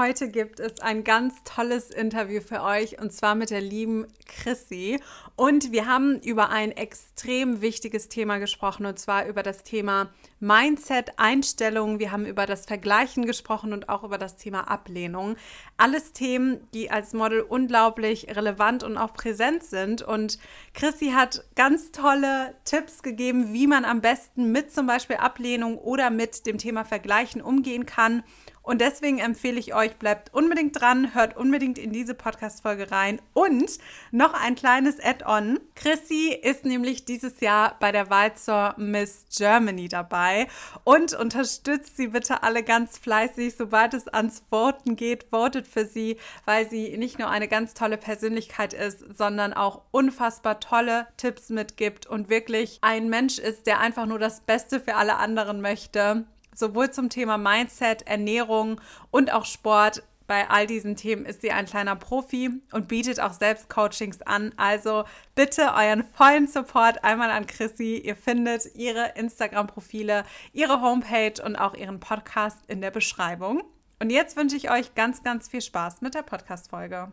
Heute gibt es ein ganz tolles Interview für euch und zwar mit der lieben Chrissy. Und wir haben über ein extrem wichtiges Thema gesprochen und zwar über das Thema Mindset, Einstellungen. Wir haben über das Vergleichen gesprochen und auch über das Thema Ablehnung. Alles Themen, die als Model unglaublich relevant und auch präsent sind. Und Chrissy hat ganz tolle Tipps gegeben, wie man am besten mit zum Beispiel Ablehnung oder mit dem Thema Vergleichen umgehen kann. Und deswegen empfehle ich euch, bleibt unbedingt dran, hört unbedingt in diese Podcast-Folge rein. Und noch ein kleines Add-on. Chrissy ist nämlich dieses Jahr bei der Wahl zur Miss Germany dabei und unterstützt sie bitte alle ganz fleißig, sobald es ans Voten geht. Votet für sie, weil sie nicht nur eine ganz tolle Persönlichkeit ist, sondern auch unfassbar tolle Tipps mitgibt und wirklich ein Mensch ist, der einfach nur das Beste für alle anderen möchte sowohl zum Thema Mindset, Ernährung und auch Sport. Bei all diesen Themen ist sie ein kleiner Profi und bietet auch selbst Coachings an. Also bitte euren vollen Support einmal an Chrissy. Ihr findet ihre Instagram-Profile, ihre Homepage und auch ihren Podcast in der Beschreibung. Und jetzt wünsche ich euch ganz, ganz viel Spaß mit der Podcast-Folge.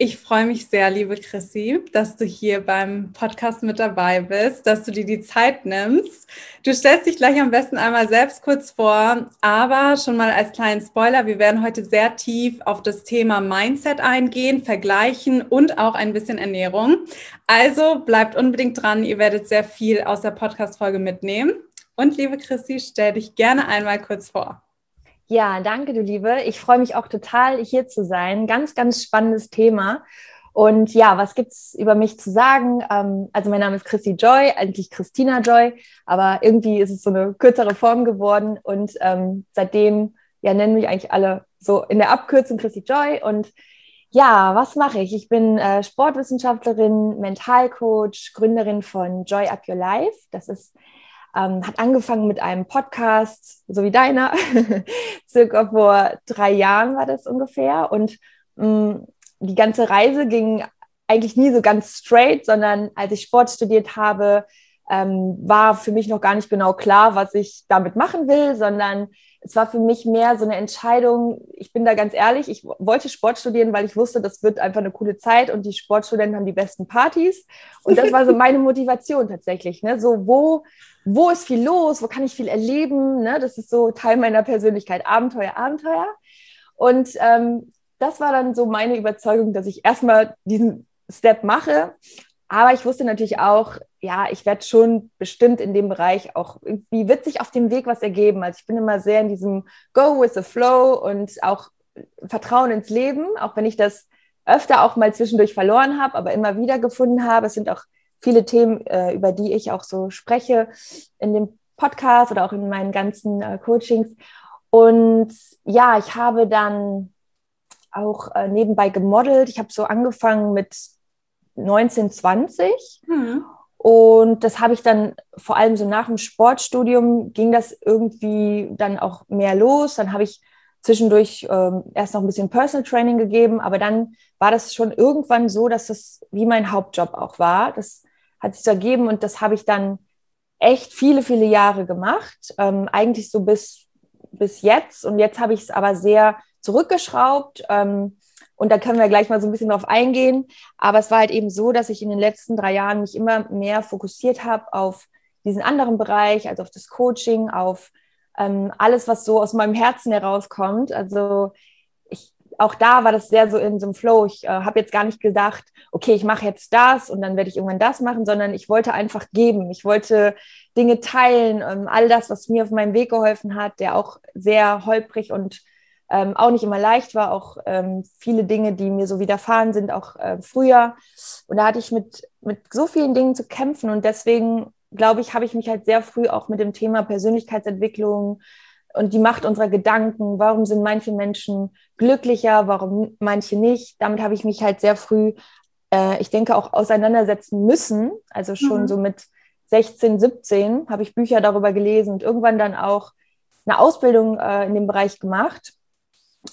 Ich freue mich sehr, liebe Chrissy, dass du hier beim Podcast mit dabei bist, dass du dir die Zeit nimmst. Du stellst dich gleich am besten einmal selbst kurz vor, aber schon mal als kleinen Spoiler, wir werden heute sehr tief auf das Thema Mindset eingehen, vergleichen und auch ein bisschen Ernährung. Also bleibt unbedingt dran, ihr werdet sehr viel aus der Podcast-Folge mitnehmen. Und liebe Chrissy, stell dich gerne einmal kurz vor. Ja, danke, du Liebe. Ich freue mich auch total, hier zu sein. Ganz, ganz spannendes Thema. Und ja, was gibt's über mich zu sagen? Ähm, also mein Name ist Chrissy Joy, eigentlich Christina Joy, aber irgendwie ist es so eine kürzere Form geworden. Und ähm, seitdem ja, nennen mich eigentlich alle so in der Abkürzung Chrissy Joy. Und ja, was mache ich? Ich bin äh, Sportwissenschaftlerin, Mentalcoach, Gründerin von Joy Up Your Life. Das ist ähm, hat angefangen mit einem Podcast, so wie deiner, circa vor drei Jahren war das ungefähr. Und mh, mm, die ganze Reise ging eigentlich nie so ganz straight, sondern als ich Sport studiert habe, ähm, war für mich noch gar nicht genau klar, was ich damit machen will, sondern es war für mich mehr so eine Entscheidung. Ich bin da ganz ehrlich, ich wollte Sport studieren, weil ich wusste, das wird einfach eine coole Zeit und die Sportstudenten haben die besten Partys. Und das war so meine Motivation tatsächlich. Ne? So, wo, wo ist viel los? Wo kann ich viel erleben? Ne? Das ist so Teil meiner Persönlichkeit. Abenteuer, Abenteuer. Und ähm, das war dann so meine Überzeugung, dass ich erstmal diesen Step mache aber ich wusste natürlich auch, ja, ich werde schon bestimmt in dem Bereich auch irgendwie wird sich auf dem Weg was ergeben. Also ich bin immer sehr in diesem Go with the Flow und auch Vertrauen ins Leben, auch wenn ich das öfter auch mal zwischendurch verloren habe, aber immer wieder gefunden habe. Es sind auch viele Themen, äh, über die ich auch so spreche in dem Podcast oder auch in meinen ganzen äh, Coachings. Und ja, ich habe dann auch äh, nebenbei gemodelt. Ich habe so angefangen mit 1920. Mhm. Und das habe ich dann vor allem so nach dem Sportstudium ging das irgendwie dann auch mehr los. Dann habe ich zwischendurch ähm, erst noch ein bisschen Personal Training gegeben, aber dann war das schon irgendwann so, dass das wie mein Hauptjob auch war. Das hat sich so ergeben und das habe ich dann echt viele, viele Jahre gemacht, ähm, eigentlich so bis, bis jetzt. Und jetzt habe ich es aber sehr zurückgeschraubt. Ähm, und da können wir gleich mal so ein bisschen drauf eingehen. Aber es war halt eben so, dass ich in den letzten drei Jahren mich immer mehr fokussiert habe auf diesen anderen Bereich, also auf das Coaching, auf ähm, alles, was so aus meinem Herzen herauskommt. Also ich, auch da war das sehr so in so einem Flow. Ich äh, habe jetzt gar nicht gedacht, okay, ich mache jetzt das und dann werde ich irgendwann das machen, sondern ich wollte einfach geben. Ich wollte Dinge teilen, ähm, all das, was mir auf meinem Weg geholfen hat, der auch sehr holprig und ähm, auch nicht immer leicht war, auch ähm, viele Dinge, die mir so widerfahren sind, auch äh, früher. Und da hatte ich mit, mit so vielen Dingen zu kämpfen und deswegen, glaube ich, habe ich mich halt sehr früh auch mit dem Thema Persönlichkeitsentwicklung und die Macht unserer Gedanken, warum sind manche Menschen glücklicher, warum manche nicht, damit habe ich mich halt sehr früh, äh, ich denke, auch auseinandersetzen müssen. Also schon mhm. so mit 16, 17 habe ich Bücher darüber gelesen und irgendwann dann auch eine Ausbildung äh, in dem Bereich gemacht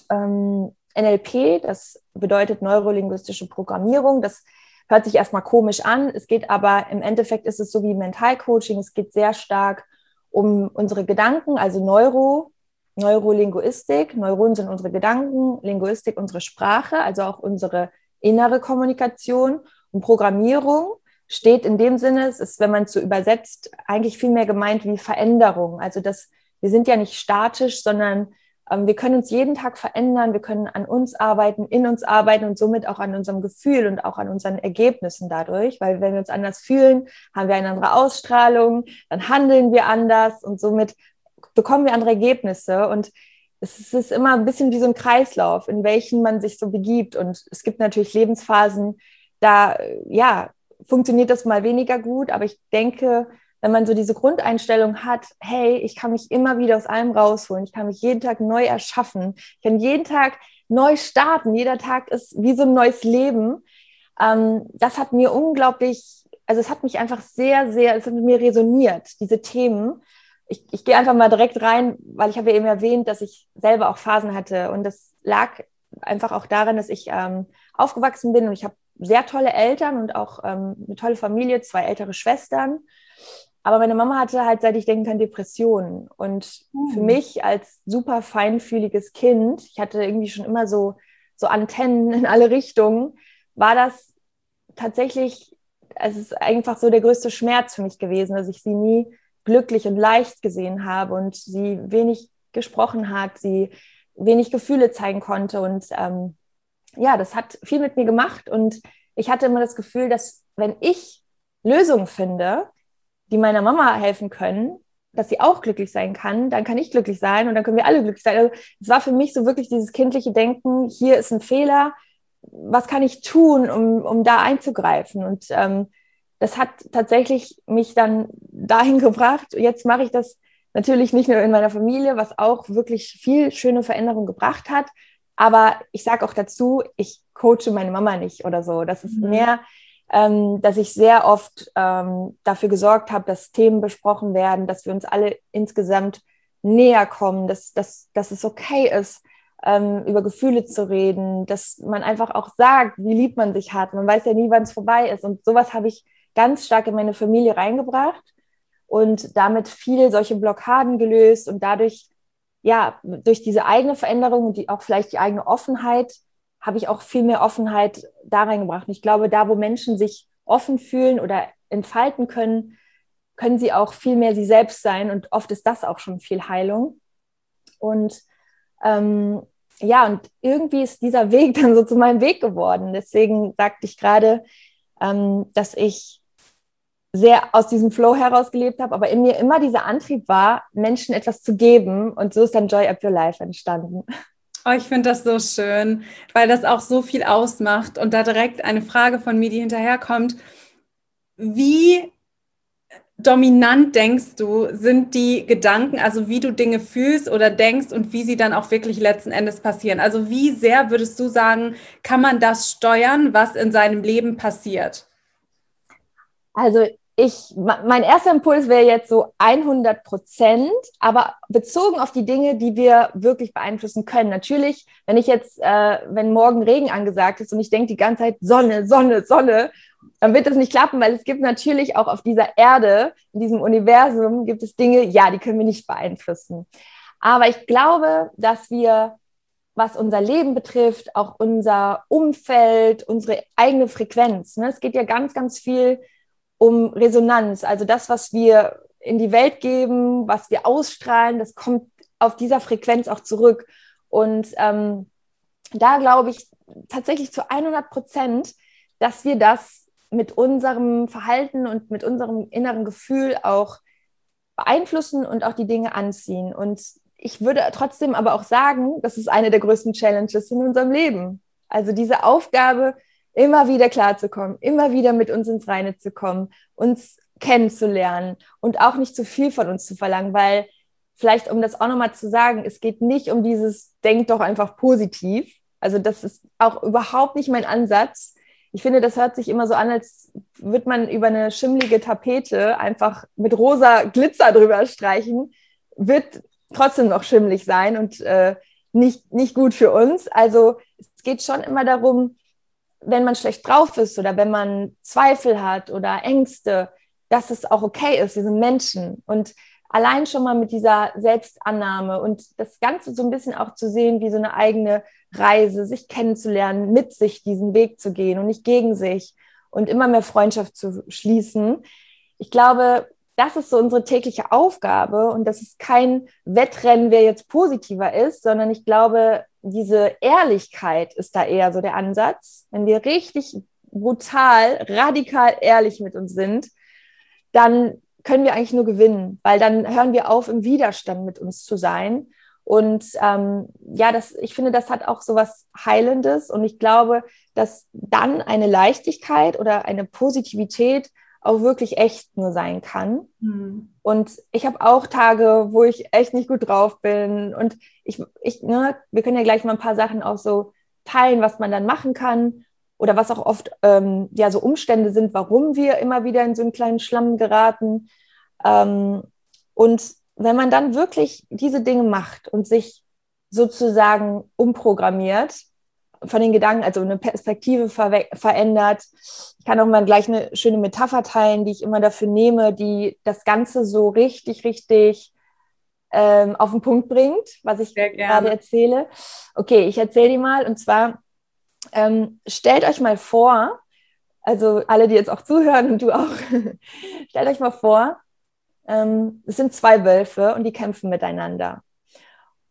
ähm, NLP, das bedeutet neurolinguistische Programmierung. Das hört sich erstmal komisch an. Es geht aber im Endeffekt ist es so wie Mentalcoaching. Es geht sehr stark um unsere Gedanken, also Neuro, Neurolinguistik. Neuronen sind unsere Gedanken, Linguistik unsere Sprache, also auch unsere innere Kommunikation und Programmierung steht in dem Sinne, es ist, wenn man es so übersetzt, eigentlich viel mehr gemeint wie Veränderung. Also dass wir sind ja nicht statisch, sondern wir können uns jeden Tag verändern, wir können an uns arbeiten, in uns arbeiten und somit auch an unserem Gefühl und auch an unseren Ergebnissen dadurch, weil wenn wir uns anders fühlen, haben wir eine andere Ausstrahlung, dann handeln wir anders und somit bekommen wir andere Ergebnisse. Und es ist immer ein bisschen wie so ein Kreislauf, in welchen man sich so begibt. Und es gibt natürlich Lebensphasen, da ja, funktioniert das mal weniger gut, aber ich denke, wenn man so diese Grundeinstellung hat, hey, ich kann mich immer wieder aus allem rausholen, ich kann mich jeden Tag neu erschaffen, ich kann jeden Tag neu starten, jeder Tag ist wie so ein neues Leben. Ähm, das hat mir unglaublich, also es hat mich einfach sehr, sehr, es hat mit mir resoniert, diese Themen. Ich, ich gehe einfach mal direkt rein, weil ich habe ja eben erwähnt, dass ich selber auch Phasen hatte und das lag einfach auch daran, dass ich ähm, aufgewachsen bin und ich habe sehr tolle Eltern und auch ähm, eine tolle Familie, zwei ältere Schwestern. Aber meine Mama hatte halt, seit ich denken kann, Depressionen. Und mhm. für mich als super feinfühliges Kind, ich hatte irgendwie schon immer so, so Antennen in alle Richtungen, war das tatsächlich, es ist einfach so der größte Schmerz für mich gewesen, dass ich sie nie glücklich und leicht gesehen habe und sie wenig gesprochen hat, sie wenig Gefühle zeigen konnte. Und ähm, ja, das hat viel mit mir gemacht und ich hatte immer das Gefühl, dass wenn ich Lösungen finde, die meiner Mama helfen können, dass sie auch glücklich sein kann, dann kann ich glücklich sein und dann können wir alle glücklich sein. Also es war für mich so wirklich dieses kindliche Denken, hier ist ein Fehler, was kann ich tun, um, um da einzugreifen? Und ähm, das hat tatsächlich mich dann dahin gebracht. Jetzt mache ich das natürlich nicht nur in meiner Familie, was auch wirklich viel schöne Veränderungen gebracht hat, aber ich sage auch dazu, ich coache meine Mama nicht oder so. Das ist mhm. mehr, ähm, dass ich sehr oft ähm, dafür gesorgt habe, dass Themen besprochen werden, dass wir uns alle insgesamt näher kommen, dass, dass, dass es okay ist, ähm, über Gefühle zu reden, dass man einfach auch sagt, wie lieb man sich hat. Man weiß ja nie, wann es vorbei ist. Und sowas habe ich ganz stark in meine Familie reingebracht und damit viele solche Blockaden gelöst und dadurch ja, durch diese eigene Veränderung die, auch vielleicht die eigene Offenheit, habe ich auch viel mehr Offenheit da reingebracht. Und ich glaube, da, wo Menschen sich offen fühlen oder entfalten können, können sie auch viel mehr sie selbst sein. Und oft ist das auch schon viel Heilung. Und ähm, ja, und irgendwie ist dieser Weg dann so zu meinem Weg geworden. Deswegen sagte ich gerade, ähm, dass ich sehr aus diesem Flow heraus gelebt habe, aber in mir immer dieser Antrieb war, Menschen etwas zu geben. Und so ist dann Joy Up Your Life entstanden. Oh, ich finde das so schön, weil das auch so viel ausmacht. Und da direkt eine Frage von mir, die hinterherkommt. Wie dominant denkst du, sind die Gedanken, also wie du Dinge fühlst oder denkst und wie sie dann auch wirklich letzten Endes passieren? Also wie sehr würdest du sagen, kann man das steuern, was in seinem Leben passiert? Also ich, mein erster Impuls wäre jetzt so 100 Prozent, aber bezogen auf die Dinge, die wir wirklich beeinflussen können. Natürlich, wenn ich jetzt, äh, wenn morgen Regen angesagt ist und ich denke die ganze Zeit Sonne, Sonne, Sonne, dann wird das nicht klappen, weil es gibt natürlich auch auf dieser Erde, in diesem Universum, gibt es Dinge, ja, die können wir nicht beeinflussen. Aber ich glaube, dass wir, was unser Leben betrifft, auch unser Umfeld, unsere eigene Frequenz, ne, es geht ja ganz, ganz viel Resonanz. Also das, was wir in die Welt geben, was wir ausstrahlen, das kommt auf dieser Frequenz auch zurück. Und ähm, da glaube ich tatsächlich zu 100 Prozent, dass wir das mit unserem Verhalten und mit unserem inneren Gefühl auch beeinflussen und auch die Dinge anziehen. Und ich würde trotzdem aber auch sagen, das ist eine der größten Challenges in unserem Leben. Also diese Aufgabe, immer wieder klarzukommen, immer wieder mit uns ins Reine zu kommen, uns kennenzulernen und auch nicht zu viel von uns zu verlangen, weil vielleicht, um das auch nochmal zu sagen, es geht nicht um dieses Denk doch einfach positiv. Also das ist auch überhaupt nicht mein Ansatz. Ich finde, das hört sich immer so an, als würde man über eine schimmlige Tapete einfach mit rosa Glitzer drüber streichen. Wird trotzdem noch schimmlig sein und äh, nicht, nicht gut für uns. Also es geht schon immer darum, wenn man schlecht drauf ist oder wenn man Zweifel hat oder Ängste, dass es auch okay ist, wir sind Menschen. Und allein schon mal mit dieser Selbstannahme und das Ganze so ein bisschen auch zu sehen wie so eine eigene Reise, sich kennenzulernen, mit sich diesen Weg zu gehen und nicht gegen sich und immer mehr Freundschaft zu schließen. Ich glaube, das ist so unsere tägliche Aufgabe und das ist kein Wettrennen, wer jetzt positiver ist, sondern ich glaube, diese Ehrlichkeit ist da eher so der Ansatz. Wenn wir richtig brutal, radikal ehrlich mit uns sind, dann können wir eigentlich nur gewinnen, weil dann hören wir auf, im Widerstand mit uns zu sein. Und ähm, ja, das, ich finde, das hat auch so was Heilendes. Und ich glaube, dass dann eine Leichtigkeit oder eine Positivität auch wirklich echt nur sein kann. Mhm. Und ich habe auch Tage, wo ich echt nicht gut drauf bin. Und ich, ich, ne, wir können ja gleich mal ein paar Sachen auch so teilen, was man dann machen kann oder was auch oft ähm, ja so Umstände sind, warum wir immer wieder in so einen kleinen Schlamm geraten. Ähm, und wenn man dann wirklich diese Dinge macht und sich sozusagen umprogrammiert von den Gedanken, also eine Perspektive ver verändert. Ich kann auch mal gleich eine schöne Metapher teilen, die ich immer dafür nehme, die das Ganze so richtig, richtig ähm, auf den Punkt bringt, was ich gerade erzähle. Okay, ich erzähle die mal. Und zwar, ähm, stellt euch mal vor, also alle, die jetzt auch zuhören und du auch, stellt euch mal vor, ähm, es sind zwei Wölfe und die kämpfen miteinander.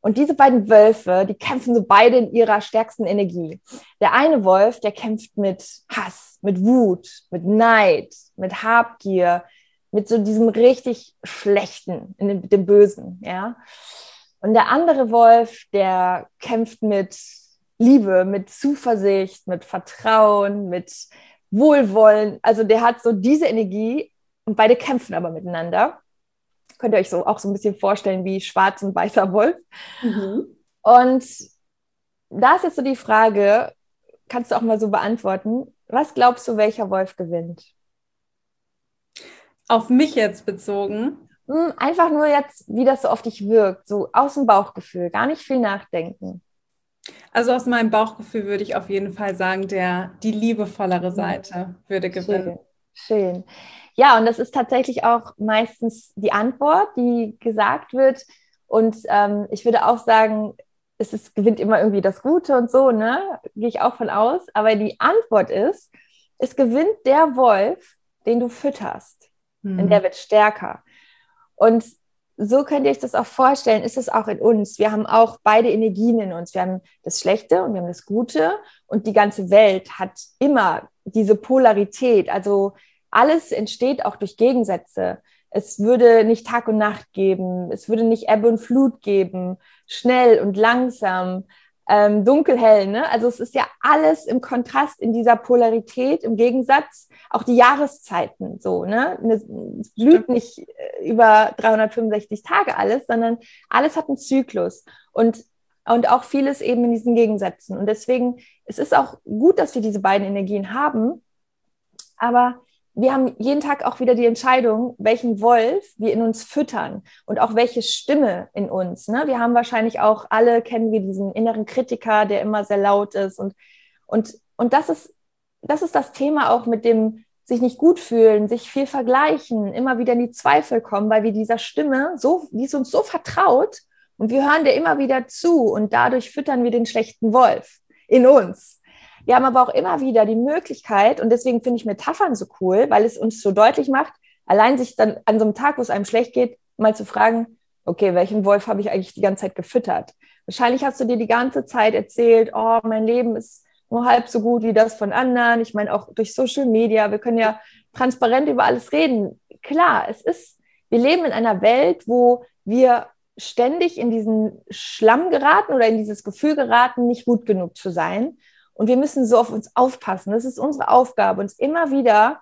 Und diese beiden Wölfe, die kämpfen so beide in ihrer stärksten Energie. Der eine Wolf, der kämpft mit Hass, mit Wut, mit Neid, mit Habgier, mit so diesem richtig Schlechten, dem, dem Bösen, ja. Und der andere Wolf, der kämpft mit Liebe, mit Zuversicht, mit Vertrauen, mit Wohlwollen. Also der hat so diese Energie und beide kämpfen aber miteinander. Könnt ihr euch so auch so ein bisschen vorstellen wie schwarz und weißer Wolf. Mhm. Und da ist jetzt so die Frage, kannst du auch mal so beantworten, was glaubst du, welcher Wolf gewinnt? Auf mich jetzt bezogen? Hm, einfach nur jetzt, wie das so auf dich wirkt, so aus dem Bauchgefühl, gar nicht viel nachdenken. Also aus meinem Bauchgefühl würde ich auf jeden Fall sagen, der, die liebevollere mhm. Seite würde gewinnen. Schön. Schön. Ja, und das ist tatsächlich auch meistens die Antwort, die gesagt wird. Und ähm, ich würde auch sagen, es ist, gewinnt immer irgendwie das Gute und so, ne? Gehe ich auch von aus. Aber die Antwort ist, es gewinnt der Wolf, den du fütterst. Mhm. Denn der wird stärker. Und so könnt ihr euch das auch vorstellen, ist es auch in uns. Wir haben auch beide Energien in uns. Wir haben das Schlechte und wir haben das Gute. Und die ganze Welt hat immer diese Polarität. Also alles entsteht auch durch Gegensätze. Es würde nicht Tag und Nacht geben. Es würde nicht Ebbe und Flut geben. Schnell und langsam ähm, dunkelhell. Ne? Also es ist ja alles im Kontrast in dieser Polarität, im Gegensatz auch die Jahreszeiten so. Ne? Es blüht nicht äh, über 365 Tage alles, sondern alles hat einen Zyklus und und auch vieles eben in diesen Gegensätzen. Und deswegen es ist auch gut, dass wir diese beiden Energien haben, aber wir haben jeden Tag auch wieder die Entscheidung, welchen Wolf wir in uns füttern und auch welche Stimme in uns. Ne? Wir haben wahrscheinlich auch alle, kennen wir diesen inneren Kritiker, der immer sehr laut ist. Und, und, und das, ist, das ist das Thema auch mit dem sich nicht gut fühlen, sich viel vergleichen, immer wieder in die Zweifel kommen, weil wir dieser Stimme, so, die ist uns so vertraut und wir hören der immer wieder zu und dadurch füttern wir den schlechten Wolf in uns. Wir haben aber auch immer wieder die Möglichkeit, und deswegen finde ich Metaphern so cool, weil es uns so deutlich macht, allein sich dann an so einem Tag, wo es einem schlecht geht, mal zu fragen, okay, welchen Wolf habe ich eigentlich die ganze Zeit gefüttert? Wahrscheinlich hast du dir die ganze Zeit erzählt, oh, mein Leben ist nur halb so gut wie das von anderen. Ich meine, auch durch Social Media, wir können ja transparent über alles reden. Klar, es ist, wir leben in einer Welt, wo wir ständig in diesen Schlamm geraten oder in dieses Gefühl geraten, nicht gut genug zu sein. Und wir müssen so auf uns aufpassen. Das ist unsere Aufgabe, uns immer wieder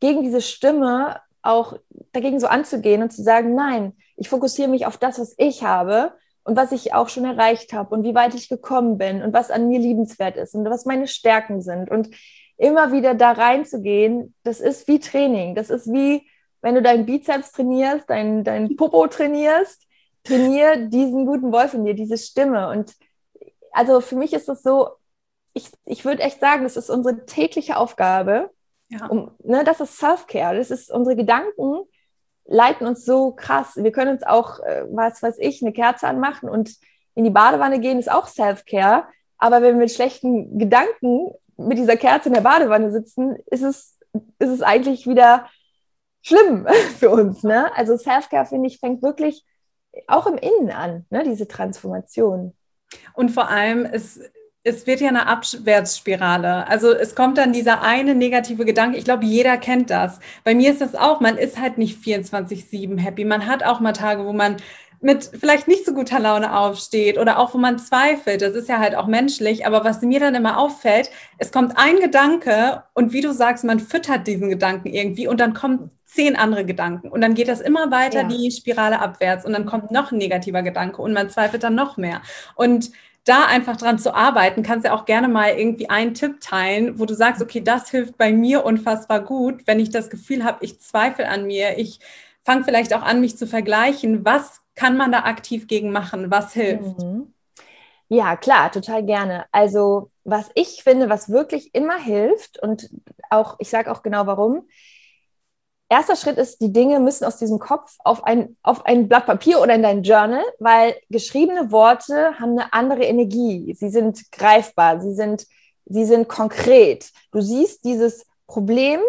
gegen diese Stimme auch dagegen so anzugehen und zu sagen, nein, ich fokussiere mich auf das, was ich habe und was ich auch schon erreicht habe und wie weit ich gekommen bin und was an mir liebenswert ist und was meine Stärken sind. Und immer wieder da reinzugehen, das ist wie Training. Das ist wie, wenn du deinen Bizeps trainierst, dein, dein Popo trainierst, trainier diesen guten Wolf in dir, diese Stimme. Und also für mich ist es so, ich, ich würde echt sagen, das ist unsere tägliche Aufgabe. Ja. Um, ne, das ist Self-Care. Das ist unsere Gedanken leiten uns so krass. Wir können uns auch, äh, was weiß ich, eine Kerze anmachen und in die Badewanne gehen, ist auch Self-Care. Aber wenn wir mit schlechten Gedanken mit dieser Kerze in der Badewanne sitzen, ist es, ist es eigentlich wieder schlimm für uns. Ne? Also Self-Care, finde ich, fängt wirklich auch im Innen an, ne? diese Transformation. Und vor allem, es, es wird ja eine Abwärtsspirale. Also es kommt dann dieser eine negative Gedanke. Ich glaube, jeder kennt das. Bei mir ist das auch. Man ist halt nicht 24-7 happy. Man hat auch mal Tage, wo man mit vielleicht nicht so guter Laune aufsteht oder auch wo man zweifelt. Das ist ja halt auch menschlich. Aber was mir dann immer auffällt, es kommt ein Gedanke und wie du sagst, man füttert diesen Gedanken irgendwie und dann kommen zehn andere Gedanken und dann geht das immer weiter ja. die Spirale abwärts und dann kommt noch ein negativer Gedanke und man zweifelt dann noch mehr. Und da einfach dran zu arbeiten, kannst du ja auch gerne mal irgendwie einen Tipp teilen, wo du sagst, okay, das hilft bei mir unfassbar gut, wenn ich das Gefühl habe, ich zweifle an mir, ich fange vielleicht auch an, mich zu vergleichen. Was kann man da aktiv gegen machen? Was hilft? Mhm. Ja, klar, total gerne. Also, was ich finde, was wirklich immer hilft und auch, ich sage auch genau warum, erster Schritt ist, die Dinge müssen aus diesem Kopf auf ein, auf ein Blatt Papier oder in dein Journal, weil geschriebene Worte haben eine andere Energie. Sie sind greifbar, sie sind, sie sind konkret. Du siehst dieses Problem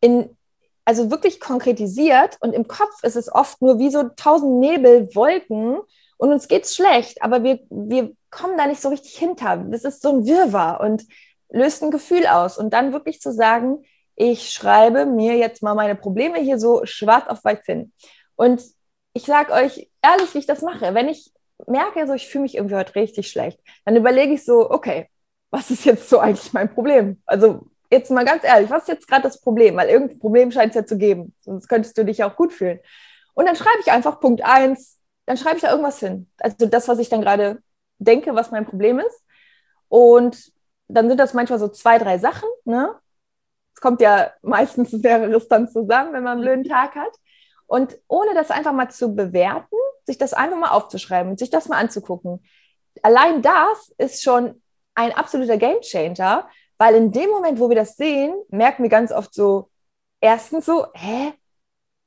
in, also wirklich konkretisiert und im Kopf ist es oft nur wie so tausend Nebelwolken und uns geht's schlecht, aber wir, wir kommen da nicht so richtig hinter. Das ist so ein Wirrwarr und löst ein Gefühl aus. Und dann wirklich zu sagen, ich schreibe mir jetzt mal meine Probleme hier so schwarz auf weiß hin. Und ich sage euch ehrlich, wie ich das mache. Wenn ich merke, so ich fühle mich irgendwie heute richtig schlecht, dann überlege ich so, okay, was ist jetzt so eigentlich mein Problem? Also jetzt mal ganz ehrlich, was ist jetzt gerade das Problem? Weil irgendein Problem scheint es ja zu geben, sonst könntest du dich auch gut fühlen. Und dann schreibe ich einfach Punkt 1, dann schreibe ich da irgendwas hin. Also das, was ich dann gerade denke, was mein Problem ist. Und dann sind das manchmal so zwei, drei Sachen. Ne? Es kommt ja meistens mehreres dann zusammen, wenn man einen blöden Tag hat. Und ohne das einfach mal zu bewerten, sich das einfach mal aufzuschreiben, sich das mal anzugucken. Allein das ist schon ein absoluter Gamechanger, weil in dem Moment, wo wir das sehen, merken wir ganz oft so, erstens so, hä,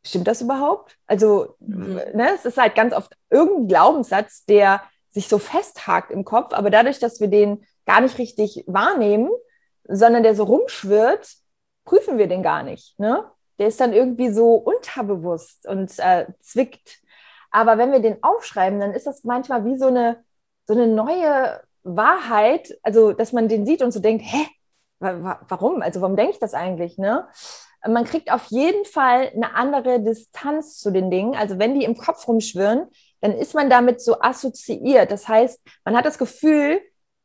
stimmt das überhaupt? Also, mhm. ne, es ist halt ganz oft irgendein Glaubenssatz, der sich so festhakt im Kopf, aber dadurch, dass wir den gar nicht richtig wahrnehmen, sondern der so rumschwirrt, prüfen wir den gar nicht. Ne? Der ist dann irgendwie so unterbewusst und äh, zwickt. Aber wenn wir den aufschreiben, dann ist das manchmal wie so eine, so eine neue Wahrheit, also dass man den sieht und so denkt, hä, warum? Also warum denke ich das eigentlich? Ne? Man kriegt auf jeden Fall eine andere Distanz zu den Dingen. Also wenn die im Kopf rumschwirren, dann ist man damit so assoziiert. Das heißt, man hat das Gefühl,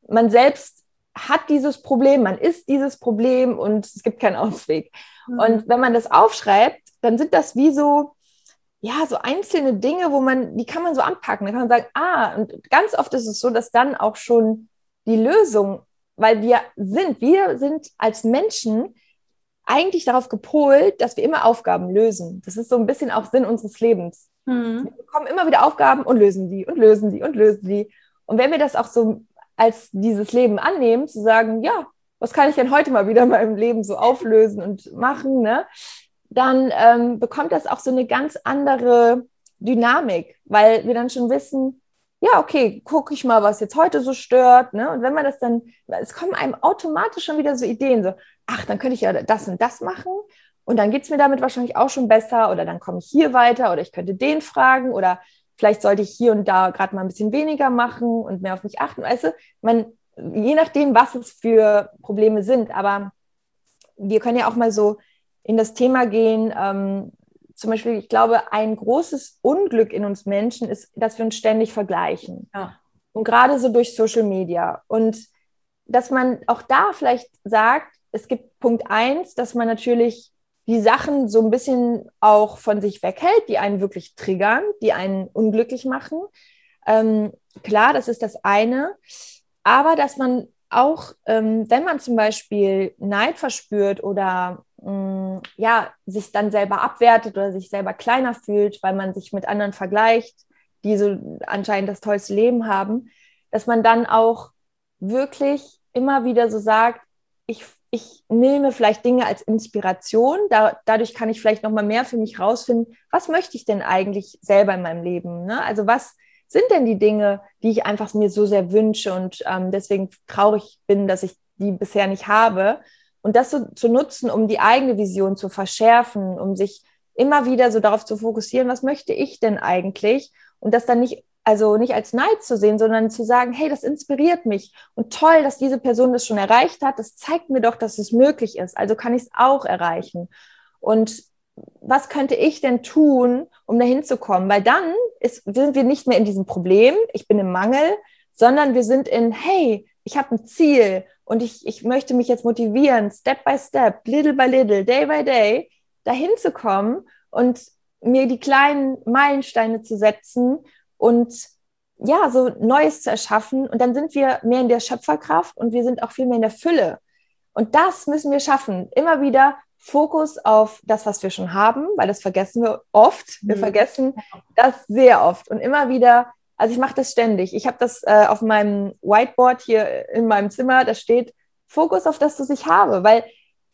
man selbst hat dieses Problem, man ist dieses Problem und es gibt keinen Ausweg. Mhm. Und wenn man das aufschreibt, dann sind das wie so, ja, so einzelne Dinge, wo man, die kann man so anpacken. Da kann man sagen, ah, und ganz oft ist es so, dass dann auch schon die Lösung, weil wir sind, wir sind als Menschen eigentlich darauf gepolt, dass wir immer Aufgaben lösen. Das ist so ein bisschen auch Sinn unseres Lebens. Mhm. Wir bekommen immer wieder Aufgaben und lösen die und lösen die und lösen die. Und wenn wir das auch so als dieses Leben annehmen, zu sagen, ja, was kann ich denn heute mal wieder in meinem Leben so auflösen und machen, ne? dann ähm, bekommt das auch so eine ganz andere Dynamik, weil wir dann schon wissen, ja, okay, gucke ich mal, was jetzt heute so stört. Ne? Und wenn man das dann, es kommen einem automatisch schon wieder so Ideen, so, ach, dann könnte ich ja das und das machen. Und dann geht es mir damit wahrscheinlich auch schon besser oder dann komme ich hier weiter oder ich könnte den fragen oder vielleicht sollte ich hier und da gerade mal ein bisschen weniger machen und mehr auf mich achten. Weißt du, man, je nachdem, was es für Probleme sind, aber wir können ja auch mal so in das Thema gehen. Ähm, zum Beispiel, ich glaube, ein großes Unglück in uns Menschen ist, dass wir uns ständig vergleichen. Ja. Und gerade so durch Social Media. Und dass man auch da vielleicht sagt, es gibt Punkt eins, dass man natürlich die Sachen so ein bisschen auch von sich weghält, die einen wirklich triggern, die einen unglücklich machen. Ähm, klar, das ist das eine. Aber dass man auch, ähm, wenn man zum Beispiel Neid verspürt oder mh, mm, ja, sich dann selber abwertet oder sich selber kleiner fühlt, weil man sich mit anderen vergleicht, die so anscheinend das tollste Leben haben, dass man dann auch wirklich immer wieder so sagt, ich ich nehme vielleicht Dinge als Inspiration. Da, dadurch kann ich vielleicht noch mal mehr für mich rausfinden, was möchte ich denn eigentlich selber in meinem Leben? Ne? Also was sind denn die Dinge, die ich einfach mir so sehr wünsche und ähm, deswegen traurig bin, dass ich die bisher nicht habe? Und das so zu nutzen, um die eigene Vision zu verschärfen, um sich immer wieder so darauf zu fokussieren, was möchte ich denn eigentlich? Und das dann nicht also nicht als Neid zu sehen, sondern zu sagen, hey, das inspiriert mich und toll, dass diese Person das schon erreicht hat. Das zeigt mir doch, dass es möglich ist. Also kann ich es auch erreichen. Und was könnte ich denn tun, um dahin zu kommen? Weil dann ist, sind wir nicht mehr in diesem Problem, ich bin im Mangel, sondern wir sind in, hey, ich habe ein Ziel und ich, ich möchte mich jetzt motivieren, Step by Step, little by little, day by day, dahin zu kommen und mir die kleinen Meilensteine zu setzen und ja, so Neues zu erschaffen. Und dann sind wir mehr in der Schöpferkraft und wir sind auch viel mehr in der Fülle. Und das müssen wir schaffen. Immer wieder Fokus auf das, was wir schon haben, weil das vergessen wir oft. Wir mhm. vergessen das sehr oft. Und immer wieder, also ich mache das ständig. Ich habe das äh, auf meinem Whiteboard hier in meinem Zimmer, da steht Fokus auf das, was ich habe. Weil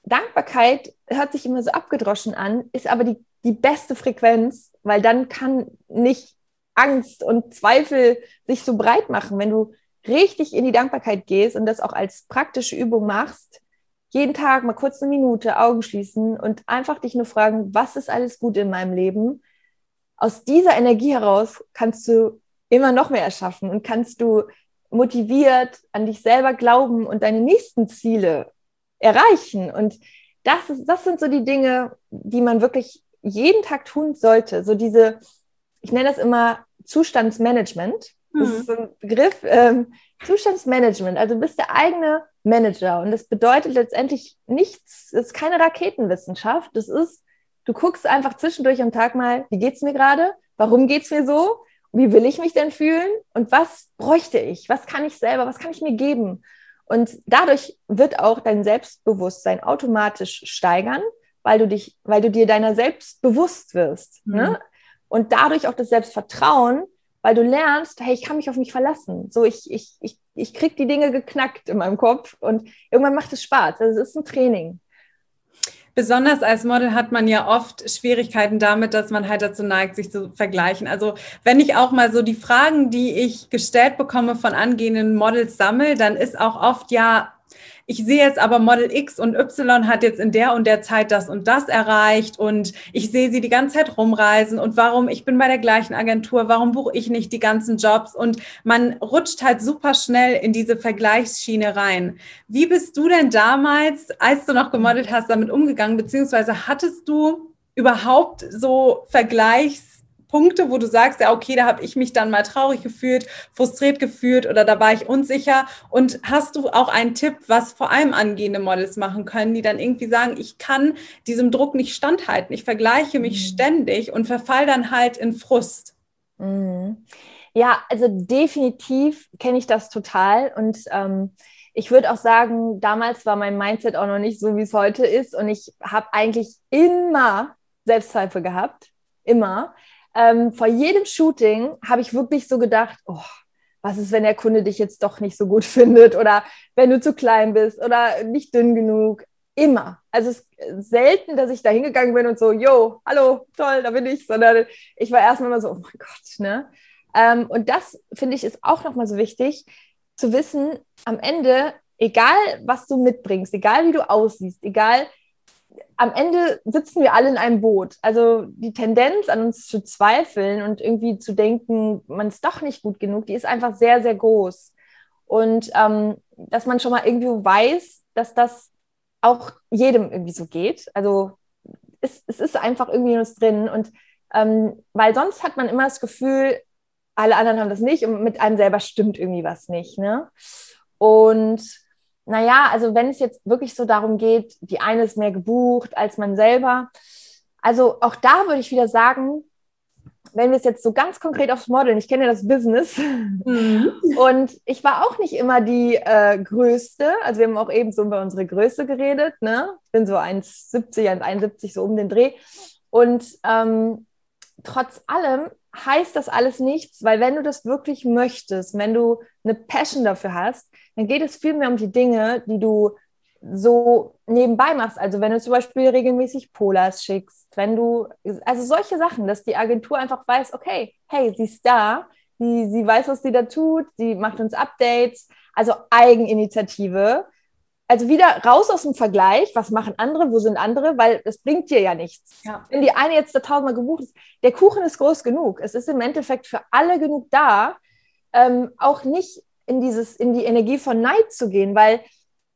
Dankbarkeit hört sich immer so abgedroschen an, ist aber die, die beste Frequenz, weil dann kann nicht Angst und Zweifel sich so breit machen. Wenn du richtig in die Dankbarkeit gehst und das auch als praktische Übung machst, jeden Tag mal kurz eine Minute Augen schließen und einfach dich nur fragen, was ist alles gut in meinem Leben? Aus dieser Energie heraus kannst du immer noch mehr erschaffen und kannst du motiviert an dich selber glauben und deine nächsten Ziele erreichen. Und das, ist, das sind so die Dinge, die man wirklich jeden Tag tun sollte. So diese, ich nenne das immer Zustandsmanagement. Das ist mhm. so ein Begriff. Ähm, Zustandsmanagement, also du bist der eigene Manager. Und das bedeutet letztendlich nichts, das ist keine Raketenwissenschaft. Das ist, du guckst einfach zwischendurch am Tag mal, wie geht's mir gerade? Warum geht's mir so? Wie will ich mich denn fühlen? Und was bräuchte ich? Was kann ich selber? Was kann ich mir geben? Und dadurch wird auch dein Selbstbewusstsein automatisch steigern, weil du dich, weil du dir deiner selbst bewusst wirst. Ne? Mhm. Ne? Und dadurch auch das Selbstvertrauen, weil du lernst, hey, ich kann mich auf mich verlassen. So, ich, ich, ich, ich krieg die Dinge geknackt in meinem Kopf und irgendwann macht es Spaß. Also es ist ein Training. Besonders als Model hat man ja oft Schwierigkeiten damit, dass man halt dazu neigt, sich zu vergleichen. Also wenn ich auch mal so die Fragen, die ich gestellt bekomme von angehenden Models sammle, dann ist auch oft ja, ich sehe jetzt aber Model X und Y hat jetzt in der und der Zeit das und das erreicht und ich sehe sie die ganze Zeit rumreisen und warum, ich bin bei der gleichen Agentur, warum buche ich nicht die ganzen Jobs und man rutscht halt super schnell in diese Vergleichsschiene rein. Wie bist du denn damals, als du noch gemodelt hast, damit umgegangen, beziehungsweise hattest du überhaupt so Vergleichs Punkte, wo du sagst, ja, okay, da habe ich mich dann mal traurig gefühlt, frustriert gefühlt oder da war ich unsicher? Und hast du auch einen Tipp, was vor allem angehende Models machen können, die dann irgendwie sagen, ich kann diesem Druck nicht standhalten, ich vergleiche mich mhm. ständig und verfall dann halt in Frust? Mhm. Ja, also definitiv kenne ich das total und ähm, ich würde auch sagen, damals war mein Mindset auch noch nicht so, wie es heute ist und ich habe eigentlich immer Selbstzweifel gehabt, immer ähm, vor jedem Shooting habe ich wirklich so gedacht, oh, was ist, wenn der Kunde dich jetzt doch nicht so gut findet oder wenn du zu klein bist oder nicht dünn genug. Immer. Also es ist selten, dass ich da hingegangen bin und so, yo, hallo, toll, da bin ich, sondern ich war erstmal immer so, oh mein Gott, ne? Ähm, und das, finde ich, ist auch nochmal so wichtig, zu wissen, am Ende, egal was du mitbringst, egal wie du aussiehst, egal am Ende sitzen wir alle in einem Boot. Also die Tendenz an uns zu zweifeln und irgendwie zu denken, man ist doch nicht gut genug, die ist einfach sehr, sehr groß. Und ähm, dass man schon mal irgendwie weiß, dass das auch jedem irgendwie so geht. Also es, es ist einfach irgendwie in uns drin. Und ähm, weil sonst hat man immer das Gefühl, alle anderen haben das nicht und mit einem selber stimmt irgendwie was nicht. Ne? Und naja, also wenn es jetzt wirklich so darum geht, die eine ist mehr gebucht als man selber. Also auch da würde ich wieder sagen, wenn wir es jetzt so ganz konkret aufs Modeln, ich kenne ja das Business mhm. und ich war auch nicht immer die äh, Größte. Also wir haben auch eben so über unsere Größe geredet. Ne? Ich bin so 1,70, 1,71 so um den Dreh. Und ähm, trotz allem heißt das alles nichts, weil wenn du das wirklich möchtest, wenn du eine Passion dafür hast, dann geht es vielmehr um die Dinge, die du so nebenbei machst. Also wenn du zum Beispiel regelmäßig Polars schickst, wenn du, also solche Sachen, dass die Agentur einfach weiß, okay, hey, sie ist da, sie, sie weiß, was sie da tut, sie macht uns Updates, also Eigeninitiative. Also wieder raus aus dem Vergleich, was machen andere, wo sind andere, weil das bringt dir ja nichts. Ja. Wenn die eine jetzt da tausendmal gebucht ist, der Kuchen ist groß genug. Es ist im Endeffekt für alle genug da, ähm, auch nicht in dieses, in die Energie von Neid zu gehen, weil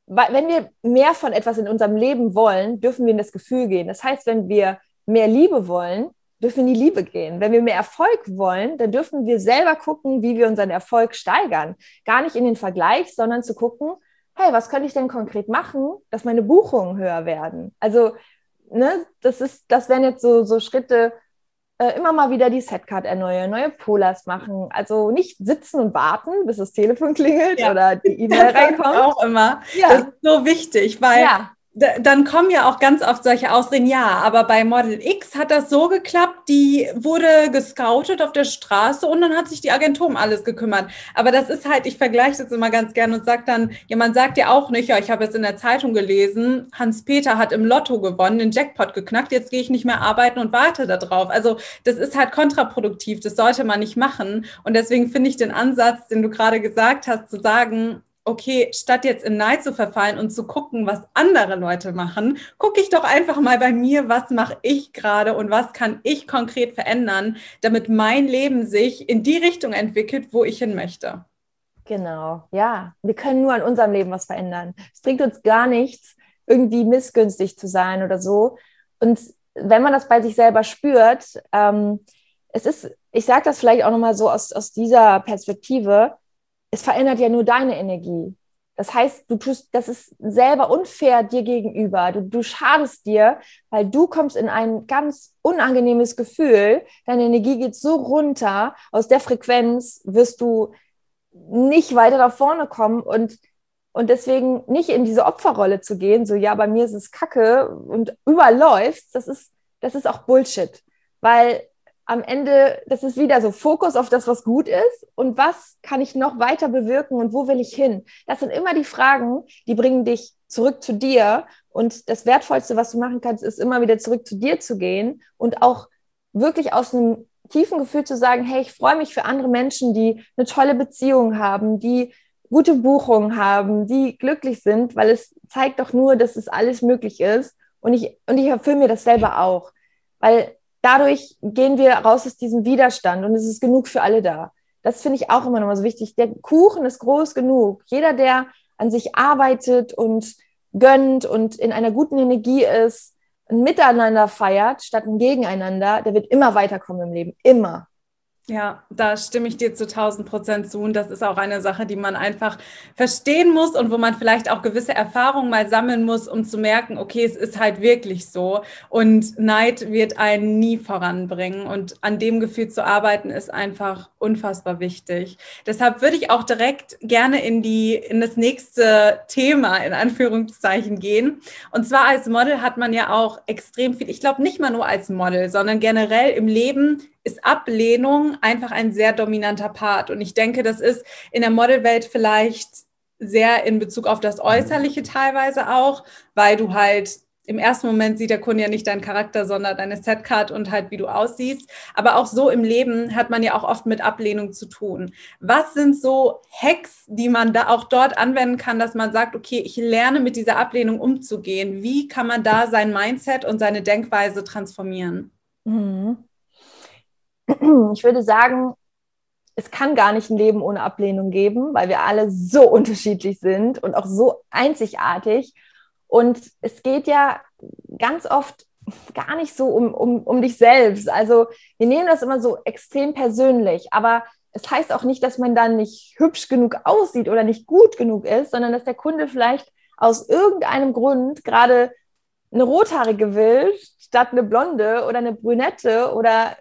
wenn wir mehr von etwas in unserem Leben wollen, dürfen wir in das Gefühl gehen. Das heißt, wenn wir mehr Liebe wollen, dürfen wir in die Liebe gehen. Wenn wir mehr Erfolg wollen, dann dürfen wir selber gucken, wie wir unseren Erfolg steigern. Gar nicht in den Vergleich, sondern zu gucken, hey, was könnte ich denn konkret machen, dass meine Buchungen höher werden? Also, ne, das ist, das wären jetzt so, so Schritte, äh, immer mal wieder die Setcard erneuern, neue Polars machen. Also nicht sitzen und warten, bis das Telefon klingelt ja. oder die E-Mail reinkommt. Auch immer. Ja. Das ist so wichtig, weil ja dann kommen ja auch ganz oft solche Ausreden, ja, aber bei Model X hat das so geklappt, die wurde gescoutet auf der Straße und dann hat sich die Agentur um alles gekümmert. Aber das ist halt, ich vergleiche das immer ganz gern und sage dann, ja, man sagt ja auch nicht, ja, ich habe jetzt in der Zeitung gelesen, Hans-Peter hat im Lotto gewonnen, den Jackpot geknackt, jetzt gehe ich nicht mehr arbeiten und warte darauf. Also das ist halt kontraproduktiv, das sollte man nicht machen. Und deswegen finde ich den Ansatz, den du gerade gesagt hast, zu sagen, okay, statt jetzt in Neid zu verfallen und zu gucken, was andere Leute machen, gucke ich doch einfach mal bei mir, was mache ich gerade und was kann ich konkret verändern, damit mein Leben sich in die Richtung entwickelt, wo ich hin möchte. Genau, ja. Wir können nur an unserem Leben was verändern. Es bringt uns gar nichts, irgendwie missgünstig zu sein oder so. Und wenn man das bei sich selber spürt, ähm, es ist, ich sage das vielleicht auch nochmal so aus, aus dieser Perspektive, es verändert ja nur deine Energie. Das heißt, du tust, das ist selber unfair dir gegenüber. Du, du schadest dir, weil du kommst in ein ganz unangenehmes Gefühl. Deine Energie geht so runter. Aus der Frequenz wirst du nicht weiter nach vorne kommen und, und deswegen nicht in diese Opferrolle zu gehen. So, ja, bei mir ist es Kacke und überall läuft. Das ist, das ist auch Bullshit. Weil am Ende, das ist wieder so Fokus auf das, was gut ist und was kann ich noch weiter bewirken und wo will ich hin? Das sind immer die Fragen, die bringen dich zurück zu dir und das Wertvollste, was du machen kannst, ist immer wieder zurück zu dir zu gehen und auch wirklich aus einem tiefen Gefühl zu sagen, hey, ich freue mich für andere Menschen, die eine tolle Beziehung haben, die gute Buchungen haben, die glücklich sind, weil es zeigt doch nur, dass es alles möglich ist und ich, und ich erfülle mir das selber auch, weil dadurch gehen wir raus aus diesem Widerstand und es ist genug für alle da. Das finde ich auch immer noch mal so wichtig. Der Kuchen ist groß genug. Jeder, der an sich arbeitet und gönnt und in einer guten Energie ist, ein Miteinander feiert statt ein Gegeneinander, der wird immer weiterkommen im Leben. Immer. Ja, da stimme ich dir zu 1000 Prozent zu. Und das ist auch eine Sache, die man einfach verstehen muss und wo man vielleicht auch gewisse Erfahrungen mal sammeln muss, um zu merken, okay, es ist halt wirklich so. Und Neid wird einen nie voranbringen. Und an dem Gefühl zu arbeiten, ist einfach unfassbar wichtig. Deshalb würde ich auch direkt gerne in die, in das nächste Thema in Anführungszeichen gehen. Und zwar als Model hat man ja auch extrem viel, ich glaube nicht mal nur als Model, sondern generell im Leben ist Ablehnung einfach ein sehr dominanter Part. Und ich denke, das ist in der Modelwelt vielleicht sehr in Bezug auf das Äußerliche teilweise auch, weil du halt im ersten Moment sieht der Kunde ja nicht deinen Charakter, sondern deine Setcard und halt, wie du aussiehst. Aber auch so im Leben hat man ja auch oft mit Ablehnung zu tun. Was sind so Hacks, die man da auch dort anwenden kann, dass man sagt, okay, ich lerne mit dieser Ablehnung umzugehen? Wie kann man da sein Mindset und seine Denkweise transformieren? Mhm. ich würde sagen, es kann gar nicht ein Leben ohne Ablehnung geben, weil wir alle so unterschiedlich sind und auch so einzigartig. Und es geht ja ganz oft gar nicht so um, um, um dich selbst. Also wir nehmen das immer so extrem persönlich, aber es heißt auch nicht, dass man dann nicht hübsch genug aussieht oder nicht gut genug ist, sondern dass der Kunde vielleicht aus irgendeinem Grund gerade eine rothaarige will statt eine blonde oder eine brünette oder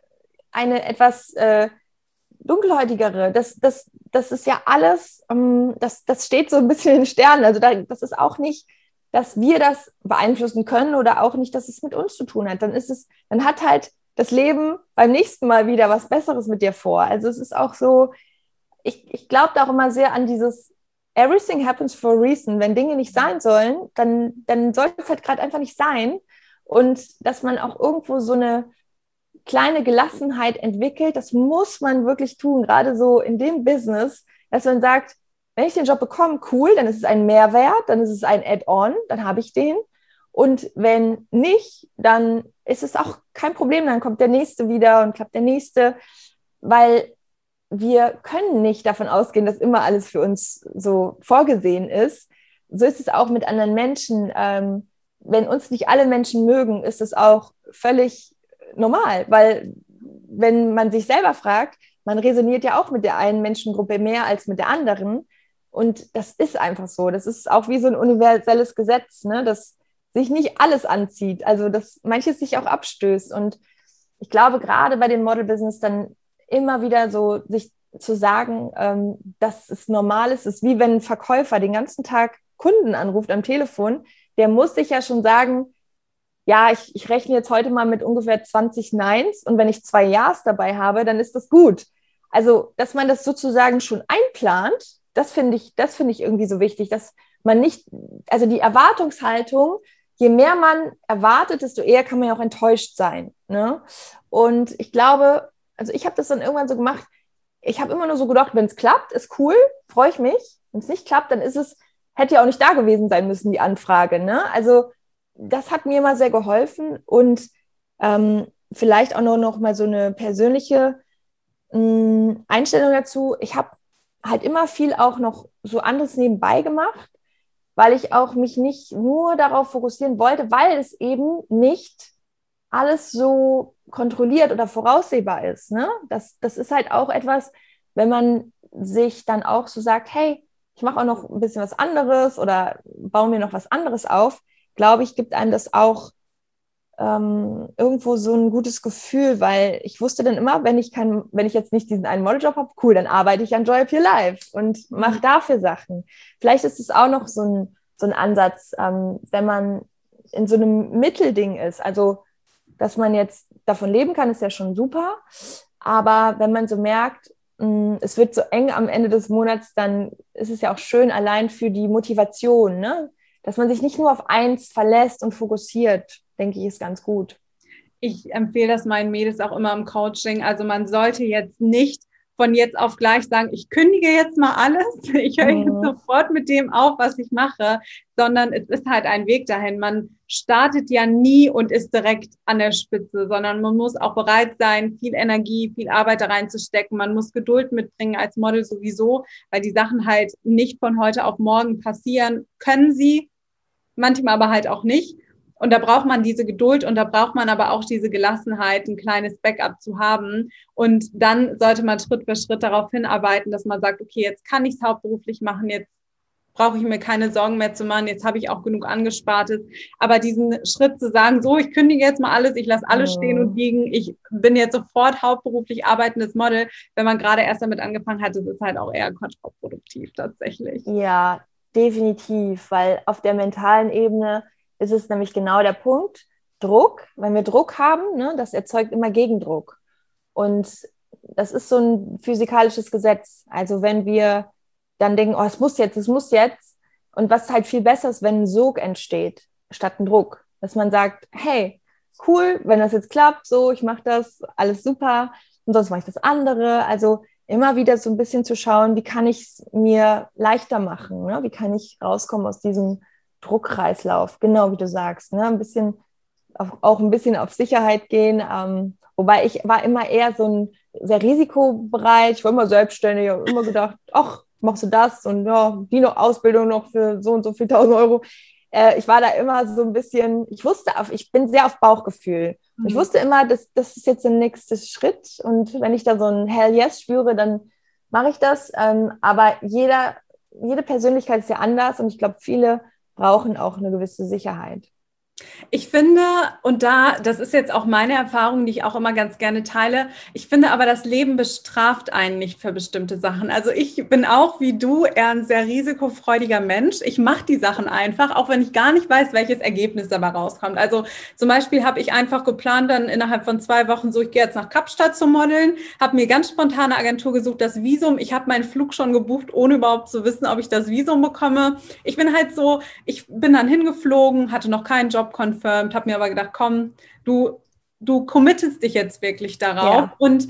eine etwas äh, dunkelhäutigere. Das, das, das ist ja alles, ähm, das, das steht so ein bisschen in Sternen. Also da, das ist auch nicht, dass wir das beeinflussen können oder auch nicht, dass es mit uns zu tun hat. Dann ist es, dann hat halt das Leben beim nächsten Mal wieder was Besseres mit dir vor. Also es ist auch so, ich, ich glaube da auch immer sehr an dieses everything happens for a reason. Wenn Dinge nicht sein sollen, dann, dann sollte es halt gerade einfach nicht sein. Und dass man auch irgendwo so eine kleine Gelassenheit entwickelt, das muss man wirklich tun, gerade so in dem Business, dass man sagt, wenn ich den Job bekomme, cool, dann ist es ein Mehrwert, dann ist es ein Add-on, dann habe ich den. Und wenn nicht, dann ist es auch kein Problem, dann kommt der nächste wieder und klappt der nächste, weil wir können nicht davon ausgehen, dass immer alles für uns so vorgesehen ist. So ist es auch mit anderen Menschen. Ähm, wenn uns nicht alle Menschen mögen, ist es auch völlig normal, weil wenn man sich selber fragt, man resoniert ja auch mit der einen Menschengruppe mehr als mit der anderen. Und das ist einfach so. Das ist auch wie so ein universelles Gesetz, ne? dass sich nicht alles anzieht. Also, dass manches sich auch abstößt. Und ich glaube, gerade bei dem Model-Business dann immer wieder so sich zu sagen, ähm, dass es normal ist, ist wie wenn ein Verkäufer den ganzen Tag Kunden anruft am Telefon, der muss sich ja schon sagen, ja, ich, ich rechne jetzt heute mal mit ungefähr 20 Neins und wenn ich zwei Ja's dabei habe, dann ist das gut. Also, dass man das sozusagen schon einplant, das finde ich, das ich irgendwie so wichtig, dass man nicht, also die Erwartungshaltung, je mehr man erwartet, desto eher kann man ja auch enttäuscht sein. Ne? Und ich glaube, also ich habe das dann irgendwann so gemacht, ich habe immer nur so gedacht, wenn es klappt, ist cool, freue ich mich. Wenn es nicht klappt, dann ist es, hätte ja auch nicht da gewesen sein müssen, die Anfrage. Ne? Also das hat mir immer sehr geholfen und ähm, vielleicht auch nur noch mal so eine persönliche mh, mm, Einstellung dazu. Ich habe halt immer viel auch noch so anderes nebenbei gemacht, weil ich auch mich nicht nur darauf fokussieren wollte, weil es eben nicht alles so kontrolliert oder voraussehbar ist. Ne? Das, das ist halt auch etwas, wenn man sich dann auch so sagt, hey, ich mache auch noch ein bisschen was anderes oder baue mir noch was anderes auf, glaube ich, gibt einem das auch ähm, irgendwo so ein gutes Gefühl, weil ich wusste dann immer, wenn ich kann, wenn ich jetzt nicht diesen einen Modeljob habe, cool, dann arbeite ich an Joy Up Your Life und mache mhm. dafür Sachen. Vielleicht ist es auch noch so ein, so ein Ansatz, ähm, wenn man in so einem Mittelding ist. Also, dass man jetzt davon leben kann, ist ja schon super. Aber wenn man so merkt, mh, mm, es wird so eng am Ende des Monats, dann ist es ja auch schön allein für die Motivation, ne? Dass man sich nicht nur auf eins verlässt und fokussiert, denke ich, ist ganz gut. Ich empfehle das meinen Mädels auch immer im Coaching. Also man sollte jetzt nicht von jetzt auf gleich sagen, ich kündige jetzt mal alles, ich höre jetzt mhm. sofort mit dem auf, was ich mache, sondern es ist halt ein Weg dahin. Man startet ja nie und ist direkt an der Spitze, sondern man muss auch bereit sein, viel Energie, viel Arbeit da reinzustecken. Man muss Geduld mitbringen als Model sowieso, weil die Sachen halt nicht von heute auf morgen passieren. Können sie, manchmal aber halt auch nicht. Und da braucht man diese Geduld und da braucht man aber auch diese Gelassenheit, ein kleines Backup zu haben. Und dann sollte man Schritt für Schritt darauf hinarbeiten, dass man sagt, okay, jetzt kann ich es hauptberuflich machen, jetzt brauche ich mir keine Sorgen mehr zu machen, jetzt habe ich auch genug angespartes. Aber diesen Schritt zu sagen, so, ich kündige jetzt mal alles, ich lasse alles stehen und liegen, ich bin jetzt sofort hauptberuflich arbeitendes Model, wenn man gerade erst damit angefangen hat, das ist halt auch eher kontraproduktiv tatsächlich. Ja, definitiv, weil auf der mentalen Ebene ist es nämlich genau der Punkt, Druck, wenn wir Druck haben, ne, das erzeugt immer Gegendruck. Und das ist so ein physikalisches Gesetz. Also wenn wir dann denken, oh, es muss jetzt, es muss jetzt. Und was halt viel besser ist, wenn ein Sog entsteht, statt ein Druck. Dass man sagt, hey, cool, wenn das jetzt klappt, so, ich mache das, alles super, und sonst mache ich das andere. Also immer wieder so ein bisschen zu schauen, wie kann ich es mir leichter machen, ne? wie kann ich rauskommen aus diesem Druckkreislauf, genau wie du sagst, ne? ein bisschen auf, auch ein bisschen auf Sicherheit gehen. Ähm, wobei ich war immer eher so ein sehr risikobereit, ich war immer selbstständig, habe immer gedacht, ach, machst du das und ja, die noch Ausbildung noch für so und so viel tausend Euro. Äh, ich war da immer so ein bisschen, ich wusste, auf, ich bin sehr auf Bauchgefühl. Mhm. Ich wusste immer, das, das ist jetzt der nächste Schritt und wenn ich da so ein Hell Yes spüre, dann mache ich das. Ähm, aber jeder, jede Persönlichkeit ist ja anders und ich glaube, viele brauchen auch eine gewisse Sicherheit. Ich finde, und da, das ist jetzt auch meine Erfahrung, die ich auch immer ganz gerne teile, ich finde aber, das Leben bestraft einen nicht für bestimmte Sachen. Also ich bin auch wie du eher ein sehr risikofreudiger Mensch. Ich mache die Sachen einfach, auch wenn ich gar nicht weiß, welches Ergebnis dabei rauskommt. Also zum Beispiel habe ich einfach geplant, dann innerhalb von zwei Wochen so, ich gehe jetzt nach Kapstadt zu modeln, habe mir ganz spontane Agentur gesucht, das Visum. Ich habe meinen Flug schon gebucht, ohne überhaupt zu wissen, ob ich das Visum bekomme. Ich bin halt so, ich bin dann hingeflogen, hatte noch keinen Job confirmed, habe mir aber gedacht, komm, du, du committest dich jetzt wirklich darauf. Ja. Und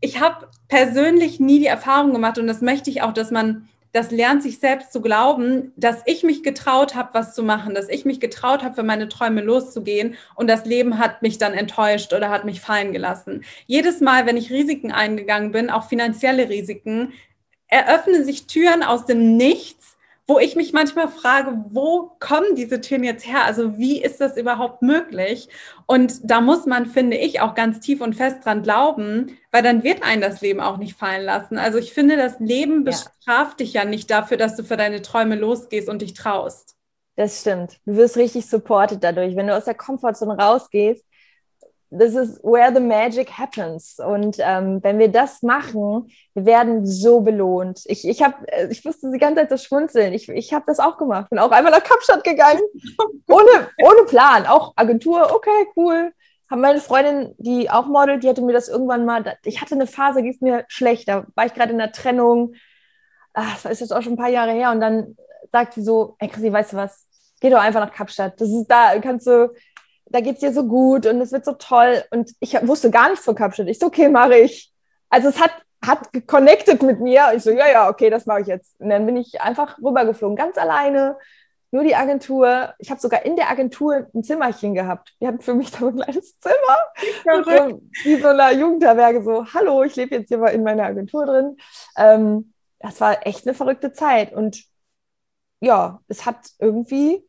ich habe persönlich nie die Erfahrung gemacht und das möchte ich auch, dass man das lernt, sich selbst zu glauben, dass ich mich getraut habe, was zu machen, dass ich mich getraut habe, für meine Träume loszugehen und das Leben hat mich dann enttäuscht oder hat mich fallen gelassen. Jedes Mal, wenn ich Risiken eingegangen bin, auch finanzielle Risiken, eröffnen sich Türen aus dem Nichts, wo ich mich manchmal frage, wo kommen diese Türen jetzt her? Also wie ist das überhaupt möglich? Und da muss man, finde ich, auch ganz tief und fest dran glauben, weil dann wird einen das Leben auch nicht fallen lassen. Also ich finde, das Leben bestraft ja. dich ja nicht dafür, dass du für deine Träume losgehst und dich traust. Das stimmt. Du wirst richtig supported dadurch. Wenn du aus der Komfortzone rausgehst, this is where the magic happens. Und ähm, wenn wir das machen, wir werden so belohnt. Ich, ich, hab, äh, ich musste die ganze Zeit so schmunzeln. Ich, ich habe das auch gemacht. Bin auch einmal nach Kapstadt gegangen, ohne, ohne Plan. Auch Agentur, okay, cool. Haben meine Freundin, die auch modelt, die hatte mir das irgendwann mal, ich hatte eine Phase, ging es mir schlecht. Da war ich gerade in der Trennung. Ach, das ist jetzt auch schon ein paar Jahre her. Und dann sagt sie so, ey Chrissy, weißt du was? Geh doch einfach nach Kapstadt. Das ist da, kannst du da geht es dir so gut und es wird so toll. Und ich wusste gar nichts von Kapstadt. Ich so, okay, mache ich. Also es hat, hat connected mit mir. Ich so, ja, ja, okay, das mache ich jetzt. Und dann bin ich einfach rübergeflogen, ganz alleine. Nur die Agentur. Ich habe sogar in der Agentur ein Zimmerchen gehabt. Die hatten für mich da so ein kleines Zimmer. So, wie so eine Jugendherberge. So, hallo, ich lebe jetzt hier mal in meiner Agentur drin. Ähm, das war echt eine verrückte Zeit. Und ja, es hat irgendwie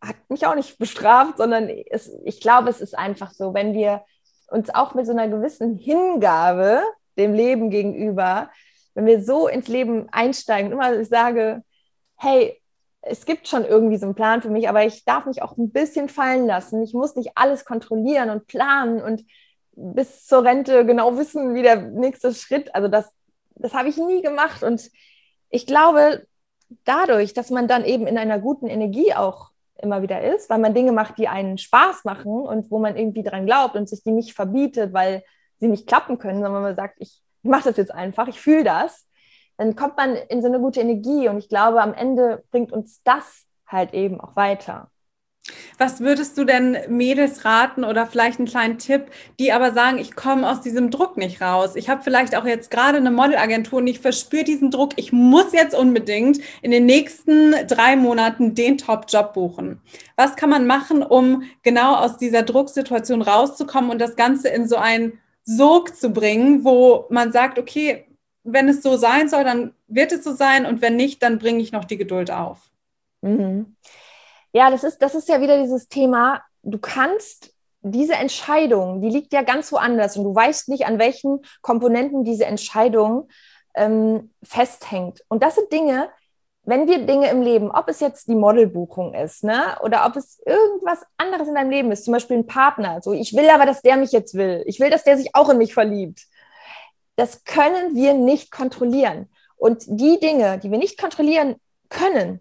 hat mich auch nicht bestraft, sondern es, ich glaube, es ist einfach so, wenn wir uns auch mit so einer gewissen Hingabe dem Leben gegenüber, wenn wir so ins Leben einsteigen, immer ich sage, hey, es gibt schon irgendwie so einen Plan für mich, aber ich darf mich auch ein bisschen fallen lassen. Ich muss nicht alles kontrollieren und planen und bis zur Rente genau wissen, wie der nächste Schritt. Also das, das habe ich nie gemacht. Und ich glaube, dadurch, dass man dann eben in einer guten Energie auch immer wieder ist, weil man Dinge macht, die einen Spaß machen und wo man irgendwie dran glaubt und sich die nicht verbietet, weil sie nicht klappen können, sondern man sagt, ich, ich mache das jetzt einfach, ich fühle das, dann kommt man in so eine gute Energie und ich glaube, am Ende bringt uns das halt eben auch weiter. Was würdest du denn Mädels raten oder vielleicht einen kleinen Tipp, die aber sagen, ich komme aus diesem Druck nicht raus. Ich habe vielleicht auch jetzt gerade eine Modelagentur und ich verspüre diesen Druck. Ich muss jetzt unbedingt in den nächsten drei Monaten den Top-Job buchen. Was kann man machen, um genau aus dieser Drucksituation rauszukommen und das Ganze in so einen Sog zu bringen, wo man sagt, okay, wenn es so sein soll, dann wird es so sein und wenn nicht, dann bringe ich noch die Geduld auf. Mhm. Ja, das ist, das ist ja wieder dieses Thema, du kannst diese Entscheidung, die liegt ja ganz woanders und du weißt nicht, an welchen Komponenten diese Entscheidung ähm, festhängt. Und das sind Dinge, wenn wir Dinge im Leben, ob es jetzt die Modelbuchung ist, ne, oder ob es irgendwas anderes in deinem Leben ist, zum Beispiel ein Partner, so ich will aber, dass der mich jetzt will, ich will, dass der sich auch in mich verliebt. Das können wir nicht kontrollieren. Und die Dinge, die wir nicht kontrollieren können,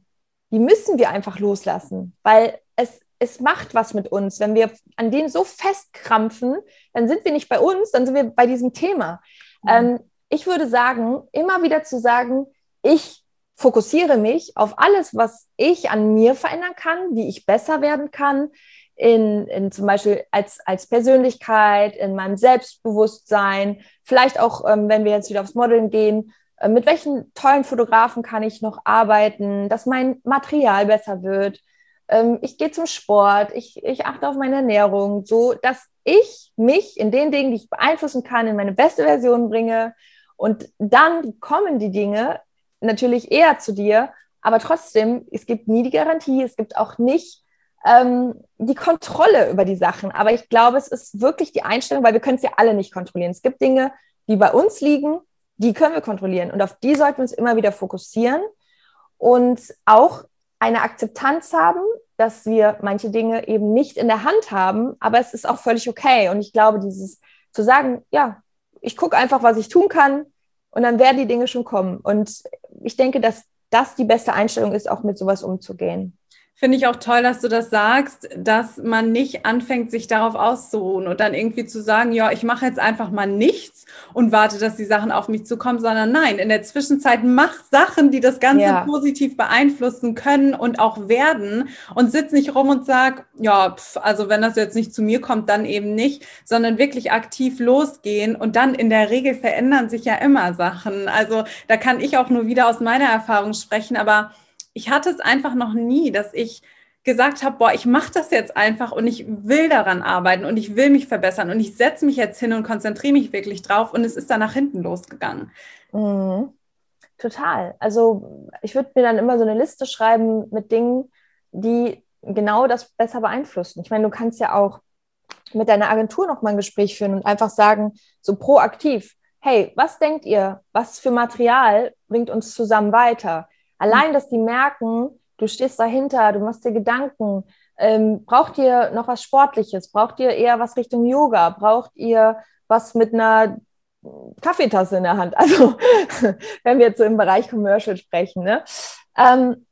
die müssen wir einfach loslassen, weil es, es macht was mit uns. Wenn wir an denen so festkrampfen, dann sind wir nicht bei uns, dann sind wir bei diesem Thema. Mhm. Ähm, ich würde sagen, immer wieder zu sagen, ich fokussiere mich auf alles, was ich an mir verändern kann, wie ich besser werden kann, in, in zum Beispiel als, als Persönlichkeit, in meinem Selbstbewusstsein, vielleicht auch, ähm, wenn wir jetzt wieder aufs Modeln gehen, mit welchen tollen Fotografen kann ich noch arbeiten, dass mein Material besser wird. Ähm, ich gehe zum Sport, ich, ich achte auf meine Ernährung, so dass ich mich in den Dingen, die ich beeinflussen kann, in meine beste Version bringe. Und dann kommen die Dinge natürlich eher zu dir, aber trotzdem, es gibt nie die Garantie, es gibt auch nicht ähm, die Kontrolle über die Sachen. Aber ich glaube, es ist wirklich die Einstellung, weil wir können es ja alle nicht kontrollieren. Es gibt Dinge, die bei uns liegen die können wir kontrollieren und auf die sollten wir uns immer wieder fokussieren und auch eine Akzeptanz haben, dass wir manche Dinge eben nicht in der Hand haben, aber es ist auch völlig okay. Und ich glaube, dieses zu sagen, ja, ich gucke einfach, was ich tun kann und dann werden die Dinge schon kommen. Und ich denke, dass das die beste Einstellung ist, auch mit sowas umzugehen. Finde ich auch toll, dass du das sagst, dass man nicht anfängt, sich darauf auszuruhen und dann irgendwie zu sagen, ja, ich mache jetzt einfach mal nichts und warte, dass die Sachen auf mich zukommen, sondern nein, in der Zwischenzeit mach Sachen, die das Ganze ja. positiv beeinflussen können und auch werden und sitz nicht rum und sag, ja, pf, also wenn das jetzt nicht zu mir kommt, dann eben nicht, sondern wirklich aktiv losgehen und dann in der Regel verändern sich ja immer Sachen. Also da kann ich auch nur wieder aus meiner Erfahrung sprechen, aber ich hatte es einfach noch nie, dass ich gesagt habe, boah, ich mache das jetzt einfach und ich will daran arbeiten und ich will mich verbessern und ich setze mich jetzt hin und konzentriere mich wirklich drauf und es ist dann nach hinten losgegangen. Mhm. Total. Also ich würde mir dann immer so eine Liste schreiben mit Dingen, die genau das besser beeinflussen. Ich meine, du kannst ja auch mit deiner Agentur noch mal ein Gespräch führen und einfach sagen, so proaktiv, hey, was denkt ihr, was für Material bringt uns zusammen weiter? Allein, dass die merken, du stehst dahinter, du machst dir Gedanken, ähm, braucht ihr noch was Sportliches? Braucht ihr eher was Richtung Yoga? Braucht ihr was mit einer Kaffeetasse in der Hand? Also, wenn wir jetzt so im Bereich Commercial sprechen, ne? Ähm,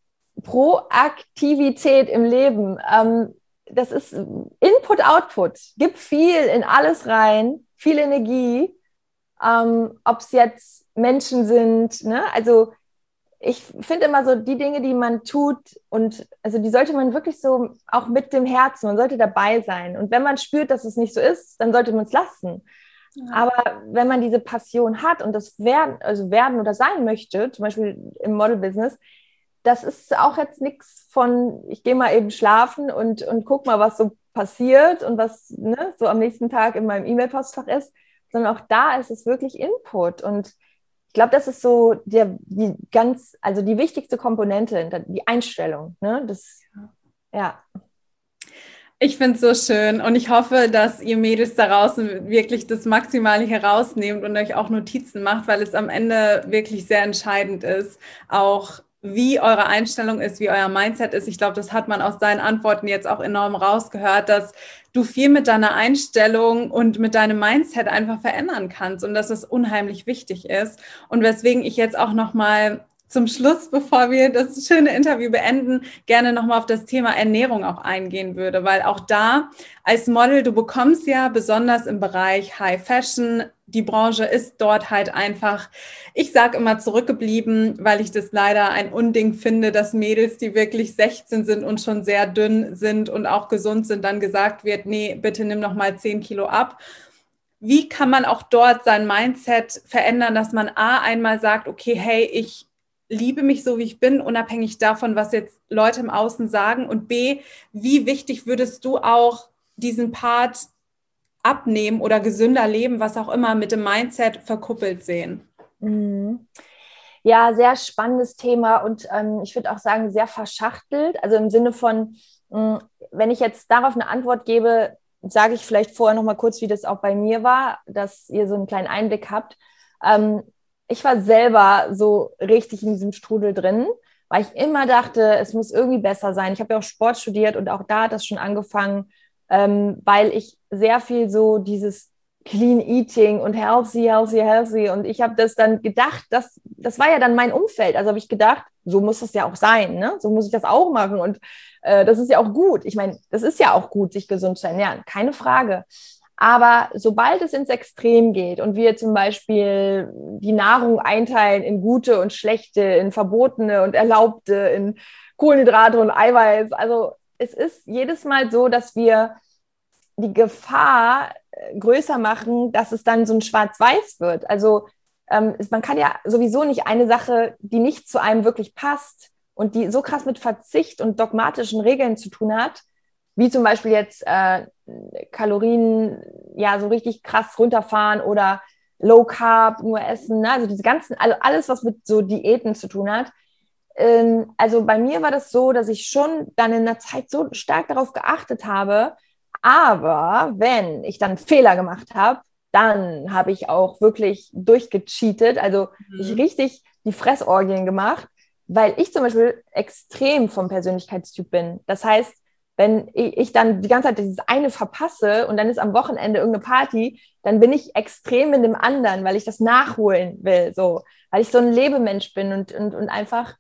Proaktivität im Leben. Ähm, das ist Input, Output. Gib viel in alles rein, viel Energie. Ähm, Ob es jetzt Menschen sind, ne? Also ich finde immer so die Dinge, die man tut und also die sollte man wirklich so auch mit dem Herzen, man sollte dabei sein. Und wenn man spürt, dass es nicht so ist, dann sollte man es lassen. Ja. Aber wenn man diese Passion hat und das werden, also werden oder sein möchte, zum Beispiel im Model-Business, das ist auch jetzt nichts von, ich gehe mal eben schlafen und, und guck mal, was so passiert und was ne, so am nächsten Tag in meinem E-Mail-Postfach ist, sondern auch da ist es wirklich Input. Und glaube, das ist so der, die ganz, also die wichtigste Komponente, die Einstellung. Ne? Das, ja. Ich finde es so schön und ich hoffe, dass ihr Mädels da draußen wirklich das Maximale herausnehmt und euch auch Notizen macht, weil es am Ende wirklich sehr entscheidend ist, auch wie eure Einstellung ist, wie euer Mindset ist. Ich glaube, das hat man aus deinen Antworten jetzt auch enorm rausgehört, dass du viel mit deiner Einstellung und mit deinem Mindset einfach verändern kannst und dass es unheimlich wichtig ist. Und weswegen ich jetzt auch nochmal zum Schluss, bevor wir das schöne Interview beenden, gerne nochmal auf das Thema Ernährung auch eingehen würde, weil auch da als Model, du bekommst ja besonders im Bereich High Fashion, die Branche ist dort halt einfach, ich sage immer zurückgeblieben, weil ich das leider ein Unding finde, dass Mädels, die wirklich 16 sind und schon sehr dünn sind und auch gesund sind, dann gesagt wird, nee, bitte nimm noch mal 10 Kilo ab. Wie kann man auch dort sein Mindset verändern, dass man A einmal sagt, okay, hey, ich liebe mich so, wie ich bin, unabhängig davon, was jetzt Leute im Außen sagen? Und B, wie wichtig würdest du auch diesen Part abnehmen oder gesünder leben, was auch immer, mit dem Mindset verkuppelt sehen? Mhm. Ja, sehr spannendes Thema und ähm, ich würde auch sagen, sehr verschachtelt. Also im Sinne von, mh, hm, wenn ich jetzt darauf eine Antwort gebe, sage ich vielleicht vorher noch mal kurz, wie das auch bei mir war, dass ihr so einen kleinen Einblick habt. Ähm, ich war selber so richtig in diesem Strudel drin, weil ich immer dachte, es muss irgendwie besser sein. Ich habe ja auch Sport studiert und auch da hat das schon angefangen, ähm, weil ich sehr viel so dieses Clean Eating und healthy, healthy, healthy. Und ich habe das dann gedacht, das, das war ja dann mein Umfeld. Also habe ich gedacht, so muss das ja auch sein, ne? So muss ich das auch machen. Und äh, das ist ja auch gut. Ich meine, das ist ja auch gut, sich gesund zu ernähren, keine Frage. Aber sobald es ins Extrem geht und wir zum Beispiel die Nahrung einteilen in gute und schlechte, in verbotene und erlaubte, in Kohlenhydrate und Eiweiß, also es ist jedes Mal so, dass wir die Gefahr äh, größer machen, dass es dann so ein Schwarz-Weiß wird. Also ähm, man kann ja sowieso nicht eine Sache, die nicht zu einem wirklich passt und die so krass mit Verzicht und dogmatischen Regeln zu tun hat, wie zum Beispiel jetzt äh, Kalorien ja so richtig krass runterfahren oder Low Carb nur essen, ne? also diese ganzen, also alles, was mit so Diäten zu tun hat. Ähm, also bei mir war das so, dass ich schon dann in der Zeit so stark darauf geachtet habe, aber wenn ich dann Fehler gemacht habe, dann habe ich auch wirklich durchgecheatet, also mhm. ich richtig die Fressorgien gemacht weil ich zum Beispiel extrem vom Persönlichkeitstyp bin. Das heißt, wenn ich dann die ganze Zeit dieses eine verpasse und dann ist am Wochenende irgendeine Party, dann bin ich extrem in dem anderen, weil ich das nachholen will, so, weil ich so ein Lebemensch bin und, und, und einfach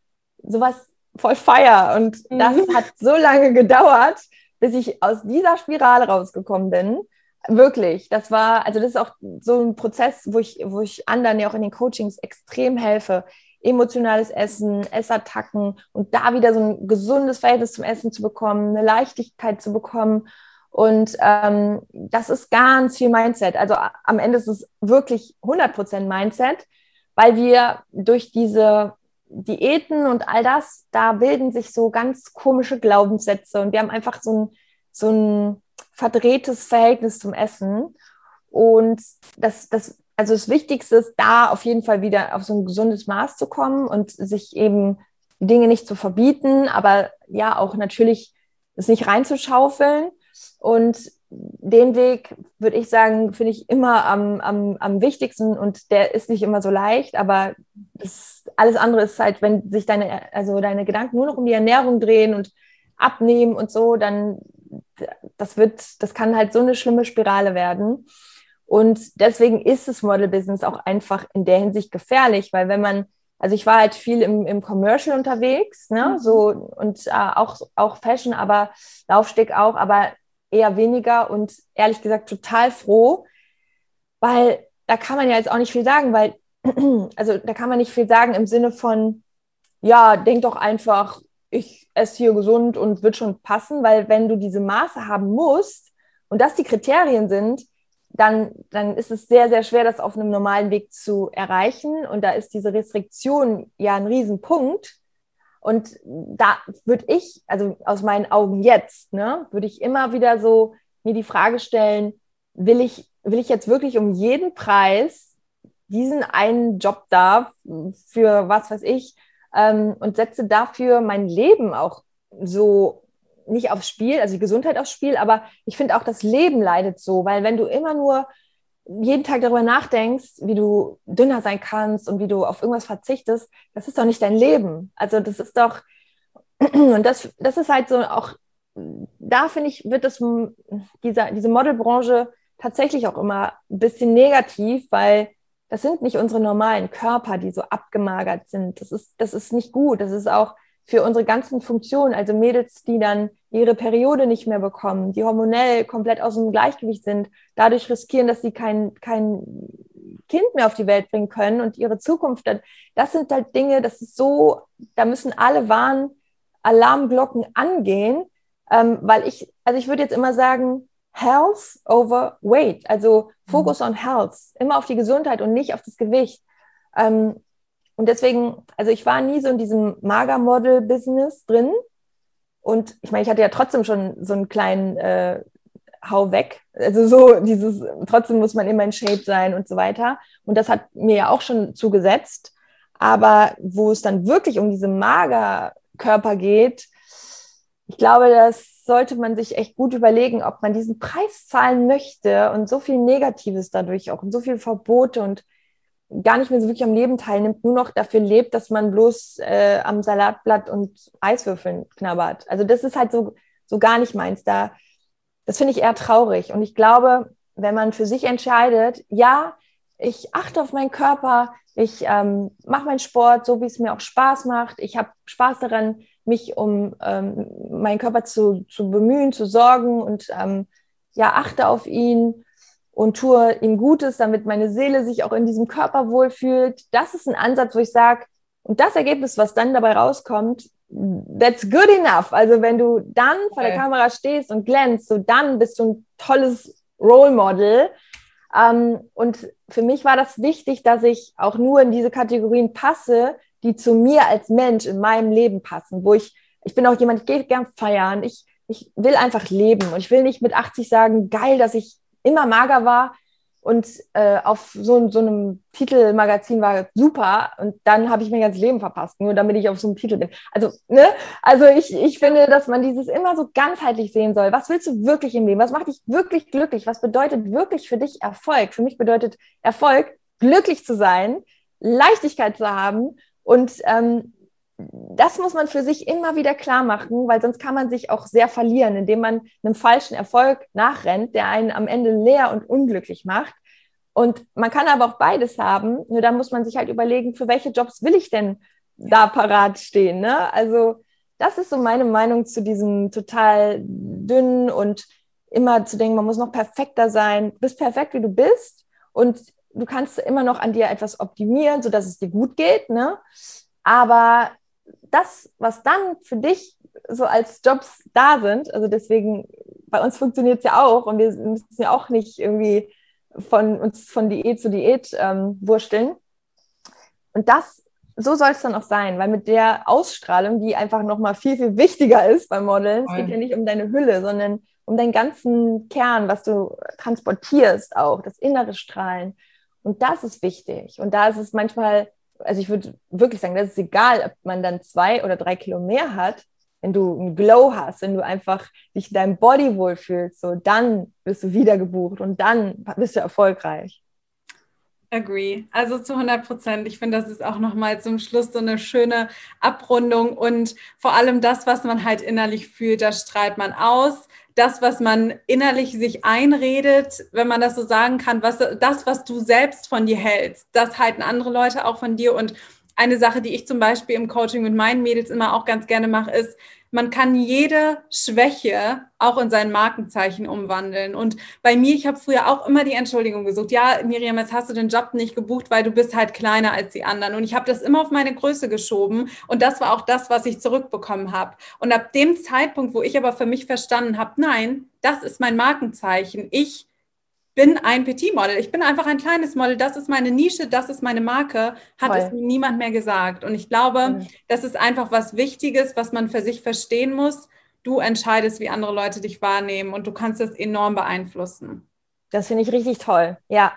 sowas voll feier. Und mhm. das hat so lange gedauert, bis ich aus dieser Spirale rausgekommen bin. Wirklich, das war, also das ist auch so ein Prozess, wo ich, wo ich anderen ja auch in den Coachings extrem helfe, emotionales Essen, Essattacken und da wieder so ein gesundes Verhältnis zum Essen zu bekommen, eine Leichtigkeit zu bekommen. Und ähm, das ist ganz viel Mindset. Also am Ende ist es wirklich 100% Mindset, weil wir durch diese Diäten und all das, da bilden sich so ganz komische Glaubenssätze und wir haben einfach so ein, so ein verdrehtes Verhältnis zum Essen. Und das, das also das Wichtigste ist, da auf jeden Fall wieder auf so ein gesundes Maß zu kommen und sich eben die Dinge nicht zu verbieten, aber ja auch natürlich es nicht reinzuschaufeln. Und den Weg, würde ich sagen, finde ich immer am, am, am wichtigsten und der ist nicht immer so leicht, aber das, alles andere ist halt, wenn sich deine, also deine Gedanken nur noch um die Ernährung drehen und abnehmen und so, dann das wird, das kann halt so eine schlimme Spirale werden. Und deswegen ist das Model-Business auch einfach in der Hinsicht gefährlich, weil wenn man, also ich war halt viel im, im Commercial unterwegs, ne, mhm. so und äh, auch, auch Fashion, aber Laufsteg auch, aber eher weniger und ehrlich gesagt total froh, weil da kann man ja jetzt auch nicht viel sagen, weil, also da kann man nicht viel sagen im Sinne von, ja, denk doch einfach, ich esse hier gesund und wird schon passen, weil wenn du diese Maße haben musst und das die Kriterien sind, dann, dann ist es sehr, sehr schwer, das auf einem normalen Weg zu erreichen. Und da ist diese Restriktion ja ein Riesenpunkt. Und da würde ich, also aus meinen Augen jetzt, ne, würde ich immer wieder so mir die Frage stellen, will ich, will ich jetzt wirklich um jeden Preis diesen einen Job da für was weiß ich ähm, und setze dafür mein Leben auch so nicht aufs Spiel, also die Gesundheit aufs Spiel, aber ich finde auch das Leben leidet so, weil wenn du immer nur jeden Tag darüber nachdenkst, wie du dünner sein kannst und wie du auf irgendwas verzichtest, das ist doch nicht dein Leben. Also das ist doch, und das, das ist halt so auch, da finde ich, wird das, dieser, diese Modelbranche tatsächlich auch immer ein bisschen negativ, weil das sind nicht unsere normalen Körper, die so abgemagert sind. Das ist, das ist nicht gut. Das ist auch für unsere ganzen Funktionen, also Mädels, die dann ihre Periode nicht mehr bekommen, die hormonell komplett aus dem Gleichgewicht sind, dadurch riskieren, dass sie kein, kein Kind mehr auf die Welt bringen können und ihre Zukunft, dann, das sind halt Dinge, das ist so, da müssen alle Warn-Alarmglocken angehen, ähm, weil ich, also ich würde jetzt immer sagen, Health over Weight, also Focus mhm. on Health, immer auf die Gesundheit und nicht auf das Gewicht. Ähm, und deswegen, also ich war nie so in diesem Mager-Model-Business drin. Und ich meine, ich hatte ja trotzdem schon so einen kleinen äh, Hau weg. Also so dieses, trotzdem muss man immer in Shape sein und so weiter. Und das hat mir ja auch schon zugesetzt. Aber wo es dann wirklich um diese Magerkörper geht, ich glaube, das sollte man sich echt gut überlegen, ob man diesen Preis zahlen möchte und so viel Negatives dadurch auch und so viele Verbote und gar nicht mehr so wirklich am Leben teilnimmt, nur noch dafür lebt, dass man bloß äh, am Salatblatt und Eiswürfeln knabbert. Also das ist halt so, so gar nicht meins. Da, das finde ich eher traurig. Und ich glaube, wenn man für sich entscheidet, ja, ich achte auf meinen Körper, ich ähm, mache meinen Sport so, wie es mir auch Spaß macht, ich habe Spaß daran, mich um ähm, meinen Körper zu, zu bemühen, zu sorgen und ähm, ja, achte auf ihn und tue ihm Gutes, damit meine Seele sich auch in diesem Körper wohlfühlt. Das ist ein Ansatz, wo ich sage, und das Ergebnis, was dann dabei rauskommt, that's good enough. Also wenn du dann vor der Kamera stehst und glänzt, so dann bist du ein tolles Role Model. Ähm, und für mich war das wichtig, dass ich auch nur in diese Kategorien passe, die zu mir als Mensch in meinem Leben passen, wo ich, ich bin auch jemand, ich gehe gern feiern, ich, ich will einfach leben und ich will nicht mit 80 sagen, geil, dass ich immer mager war und äh, auf so, so einem Titelmagazin war super und dann habe ich mein ganzes Leben verpasst, nur damit ich auf so einem Titel bin. Also, ne? Also ich, ich finde, dass man dieses immer so ganzheitlich sehen soll. Was willst du wirklich im Leben? Was macht dich wirklich glücklich? Was bedeutet wirklich für dich Erfolg? Für mich bedeutet Erfolg, glücklich zu sein, Leichtigkeit zu haben und ähm, das muss man für sich immer wieder klar machen, weil sonst kann man sich auch sehr verlieren, indem man einem falschen Erfolg nachrennt, der einen am Ende leer und unglücklich macht. Und man kann aber auch beides haben, nur dann muss man sich halt überlegen, für welche Jobs will ich denn da parat stehen. Ne? Also das ist so meine Meinung zu diesem total dünnen und immer zu denken, man muss noch perfekter sein. Du bist perfekt, wie du bist und du kannst immer noch an dir etwas optimieren, sodass es dir gut geht. Ne? Aber das, was dann für dich so als Jobs da sind, also deswegen, bei uns funktioniert es ja auch und wir müssen ja auch nicht irgendwie von uns von Diät zu Diät ähm, wursteln. Und das, so soll es dann auch sein, weil mit der Ausstrahlung, die einfach nochmal viel, viel wichtiger ist beim Modeln, es geht ja nicht um deine Hülle, sondern um deinen ganzen Kern, was du transportierst auch, das innere Strahlen. Und das ist wichtig. Und da ist es manchmal also ich würde wirklich sagen, das ist egal, ob man dann zwei oder drei Kilo mehr hat, wenn du einen Glow hast, wenn du einfach dich in deinem Body wohlfühlst, so dann bist du wieder gebucht und dann bist du erfolgreich. Agree. Also zu 100 Prozent. Ich finde, das ist auch nochmal zum Schluss so eine schöne Abrundung und vor allem das, was man halt innerlich fühlt, das strahlt man aus das, was man innerlich sich einredet, wenn man das so sagen kann, was, das, was du selbst von dir hältst, das halten andere Leute auch von dir. Und eine Sache, die ich zum Beispiel im Coaching mit meinen Mädels immer auch ganz gerne mache, ist, man kann jede Schwäche auch in sein Markenzeichen umwandeln. Und bei mir, ich habe früher auch immer die Entschuldigung gesucht. Ja, Miriam, jetzt hast du den Job nicht gebucht, weil du bist halt kleiner als die anderen. Und ich habe das immer auf meine Größe geschoben. Und das war auch das, was ich zurückbekommen habe. Und ab dem Zeitpunkt, wo ich aber für mich verstanden habe, nein, das ist mein Markenzeichen. Ich bin ein Petit-Model. Ich bin einfach ein kleines Model. Das ist meine Nische, das ist meine Marke, hat Voll. es mir niemand mehr gesagt. Und ich glaube, mhm. das ist einfach was Wichtiges, was man für sich verstehen muss. Du entscheidest, wie andere Leute dich wahrnehmen und du kannst das enorm beeinflussen. Das finde ich richtig toll. Ja,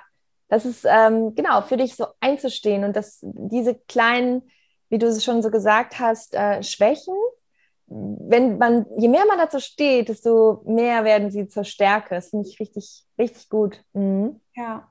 das ist ähm, genau für dich so einzustehen und dass diese kleinen, wie du es schon so gesagt hast, äh, Schwächen wenn man, je mehr man dazu steht, desto mehr werden sie zur Stärke. Das finde ich richtig, richtig gut. Mhm. Ja.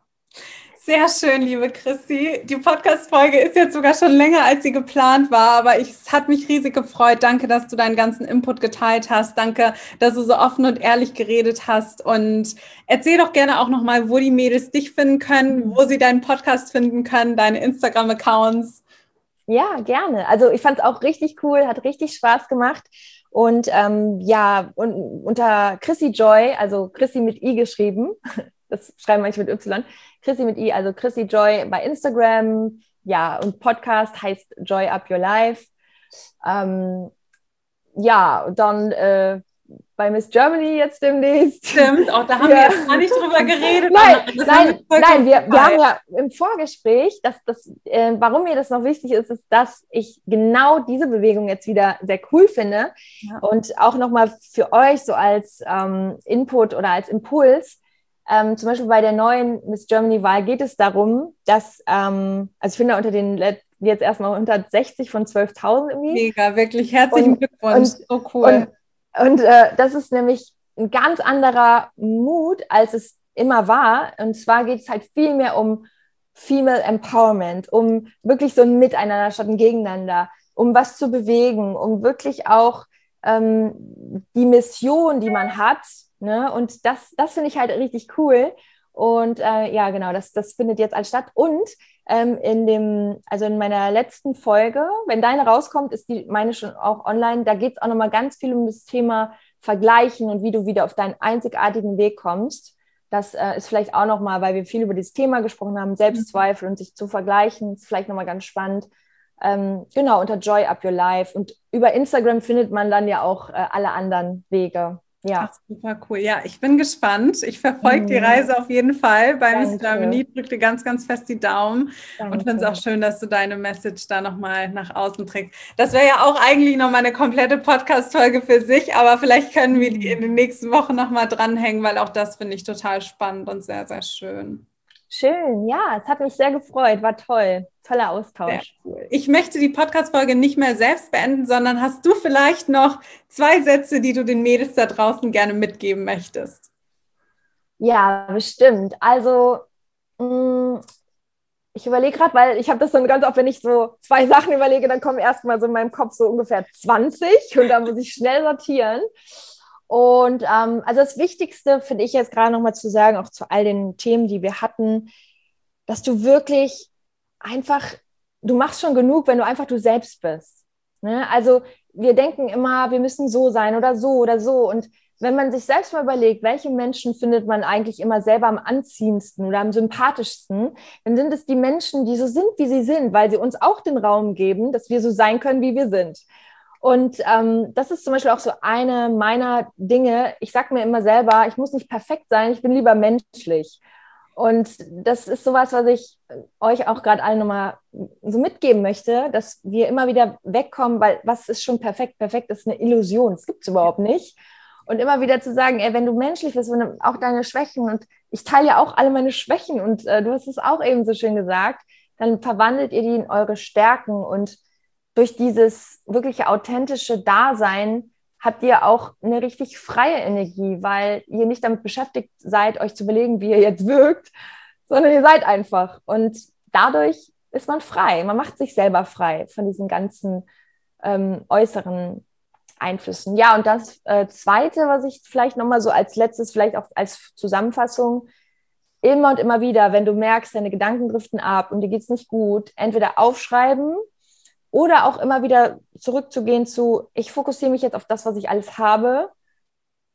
Sehr schön, liebe Christi. Die Podcast-Folge ist jetzt sogar schon länger, als sie geplant war, aber ich, es hat mich riesig gefreut. Danke, dass du deinen ganzen Input geteilt hast. Danke, dass du so offen und ehrlich geredet hast. Und erzähl doch gerne auch nochmal, wo die Mädels dich finden können, wo sie deinen Podcast finden können, deine Instagram-Accounts. Ja, gerne. Also ich fand es auch richtig cool, hat richtig Spaß gemacht. Und ähm, ja, und, unter Chrissy Joy, also Chrissy mit I geschrieben, das schreiben manche mit Y, Chrissy mit I, also Chrissy Joy bei Instagram, ja, und Podcast heißt Joy Up Your Life. Ähm, ja, dann äh, bei Miss Germany jetzt demnächst. Stimmt, auch da haben ja. wir jetzt gar nicht drüber geredet. Nein, nein, nein wir, wir, haben ja im Vorgespräch, dass das, äh, warum mir das noch wichtig ist, ist, dass ich genau diese Bewegung jetzt wieder sehr cool finde ja. und auch nochmal für euch so als ähm, Input oder als Impuls. Ähm, zum Beispiel bei der neuen Miss Germany-Wahl geht es darum, dass, ähm, also ich finde unter den jetzt erstmal 160 von 12.000 irgendwie. Mega, wirklich herzlichen und, Glückwunsch, und, so cool. Und, und äh, das ist nämlich ein ganz anderer Mut, als es immer war. Und zwar geht es halt viel mehr um Female Empowerment, um wirklich so ein Miteinander statt ein Gegeneinander, um was zu bewegen, um wirklich auch ähm, die Mission, die man hat. Ne? Und das, das finde ich halt richtig cool. Und äh, ja, genau, das, das findet jetzt als statt. Und ähm, in dem, also in meiner letzten Folge, wenn deine rauskommt, ist die meine schon auch online. Da geht es auch nochmal ganz viel um das Thema Vergleichen und wie du wieder auf deinen einzigartigen Weg kommst. Das äh, ist vielleicht auch nochmal, weil wir viel über dieses Thema gesprochen haben, Selbstzweifel und sich zu vergleichen, ist vielleicht nochmal ganz spannend. Ähm, genau, unter Joy Up Your Life. Und über Instagram findet man dann ja auch äh, alle anderen Wege. Ja. Ach, super cool. Ja, ich bin gespannt. Ich verfolge mhm. die Reise auf jeden Fall bei Miss Germany. Drück dir ganz, ganz fest die Daumen Danke. und finde es auch schön, dass du deine Message da nochmal nach außen trägst. Das wäre ja auch eigentlich nochmal eine komplette Podcast-Folge für sich, aber vielleicht können wir die in den nächsten Wochen nochmal dranhängen, weil auch das finde ich total spannend und sehr, sehr schön. Schön, ja, es hat mich sehr gefreut, war toll. Toller Austausch. Cool. Ich möchte die Podcast-Folge nicht mehr selbst beenden, sondern hast du vielleicht noch zwei Sätze, die du den Mädels da draußen gerne mitgeben möchtest? Ja, bestimmt. Also, mh, mm, ich überlege gerade, weil ich habe das dann ganz oft, wenn ich so zwei Sachen überlege, dann kommen erstmal so in meinem Kopf so ungefähr 20 und dann muss ich schnell sortieren. Und ähm, also das Wichtigste finde ich jetzt gerade nochmal zu sagen, auch zu all den Themen, die wir hatten, dass du wirklich einfach, du machst schon genug, wenn du einfach du selbst bist. Ne? Also wir denken immer, wir müssen so sein oder so oder so. Und wenn man sich selbst mal überlegt, welche Menschen findet man eigentlich immer selber am anziehendsten oder am sympathischsten, dann sind es die Menschen, die so sind, wie sie sind, weil sie uns auch den Raum geben, dass wir so sein können, wie wir sind. Und ähm, das ist zum Beispiel auch so eine meiner Dinge. Ich sage mir immer selber, ich muss nicht perfekt sein, ich bin lieber menschlich. Und das ist sowas, was ich euch auch gerade allen nochmal so mitgeben möchte, dass wir immer wieder wegkommen, weil was ist schon perfekt? Perfekt ist eine Illusion, es gibt es überhaupt nicht. Und immer wieder zu sagen, ey, wenn du menschlich bist, wenn auch deine Schwächen und ich teile ja auch alle meine Schwächen und äh, du hast es auch eben so schön gesagt, dann verwandelt ihr die in eure Stärken und durch dieses wirkliche authentische Dasein habt ihr auch eine richtig freie Energie, weil ihr nicht damit beschäftigt seid, euch zu überlegen, wie ihr jetzt wirkt, sondern ihr seid einfach. Und dadurch ist man frei. Man macht sich selber frei von diesen ganzen ähm, äußeren Einflüssen. Ja, und das äh, Zweite, was ich vielleicht nochmal so als letztes, vielleicht auch als Zusammenfassung, immer und immer wieder, wenn du merkst, deine Gedanken driften ab und dir geht es nicht gut, entweder aufschreiben oder auch immer wieder zurückzugehen zu, ich fokussiere mich jetzt auf das, was ich alles habe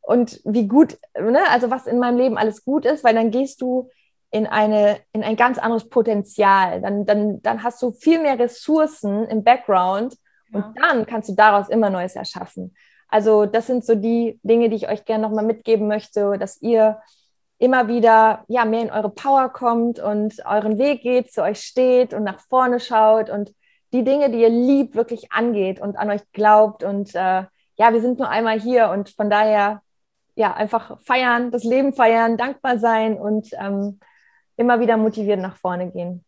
und wie gut, ne, also was in meinem Leben alles gut ist, weil dann gehst du in, eine, in ein ganz anderes Potenzial. Dann, dann, dann hast du viel mehr Ressourcen im Background, und dann kannst du daraus immer Neues erschaffen. Also das sind so die Dinge, die ich euch gerne nochmal mitgeben möchte, dass ihr immer wieder ja, mehr in eure Power kommt und euren Weg geht, zu euch steht und nach vorne schaut und die Dinge, die ihr liebt, wirklich angeht und an euch glaubt. Und äh, ja, wir sind nur einmal hier und von daher ja, einfach feiern, das Leben feiern, dankbar sein und ähm, immer wieder motiviert nach vorne gehen.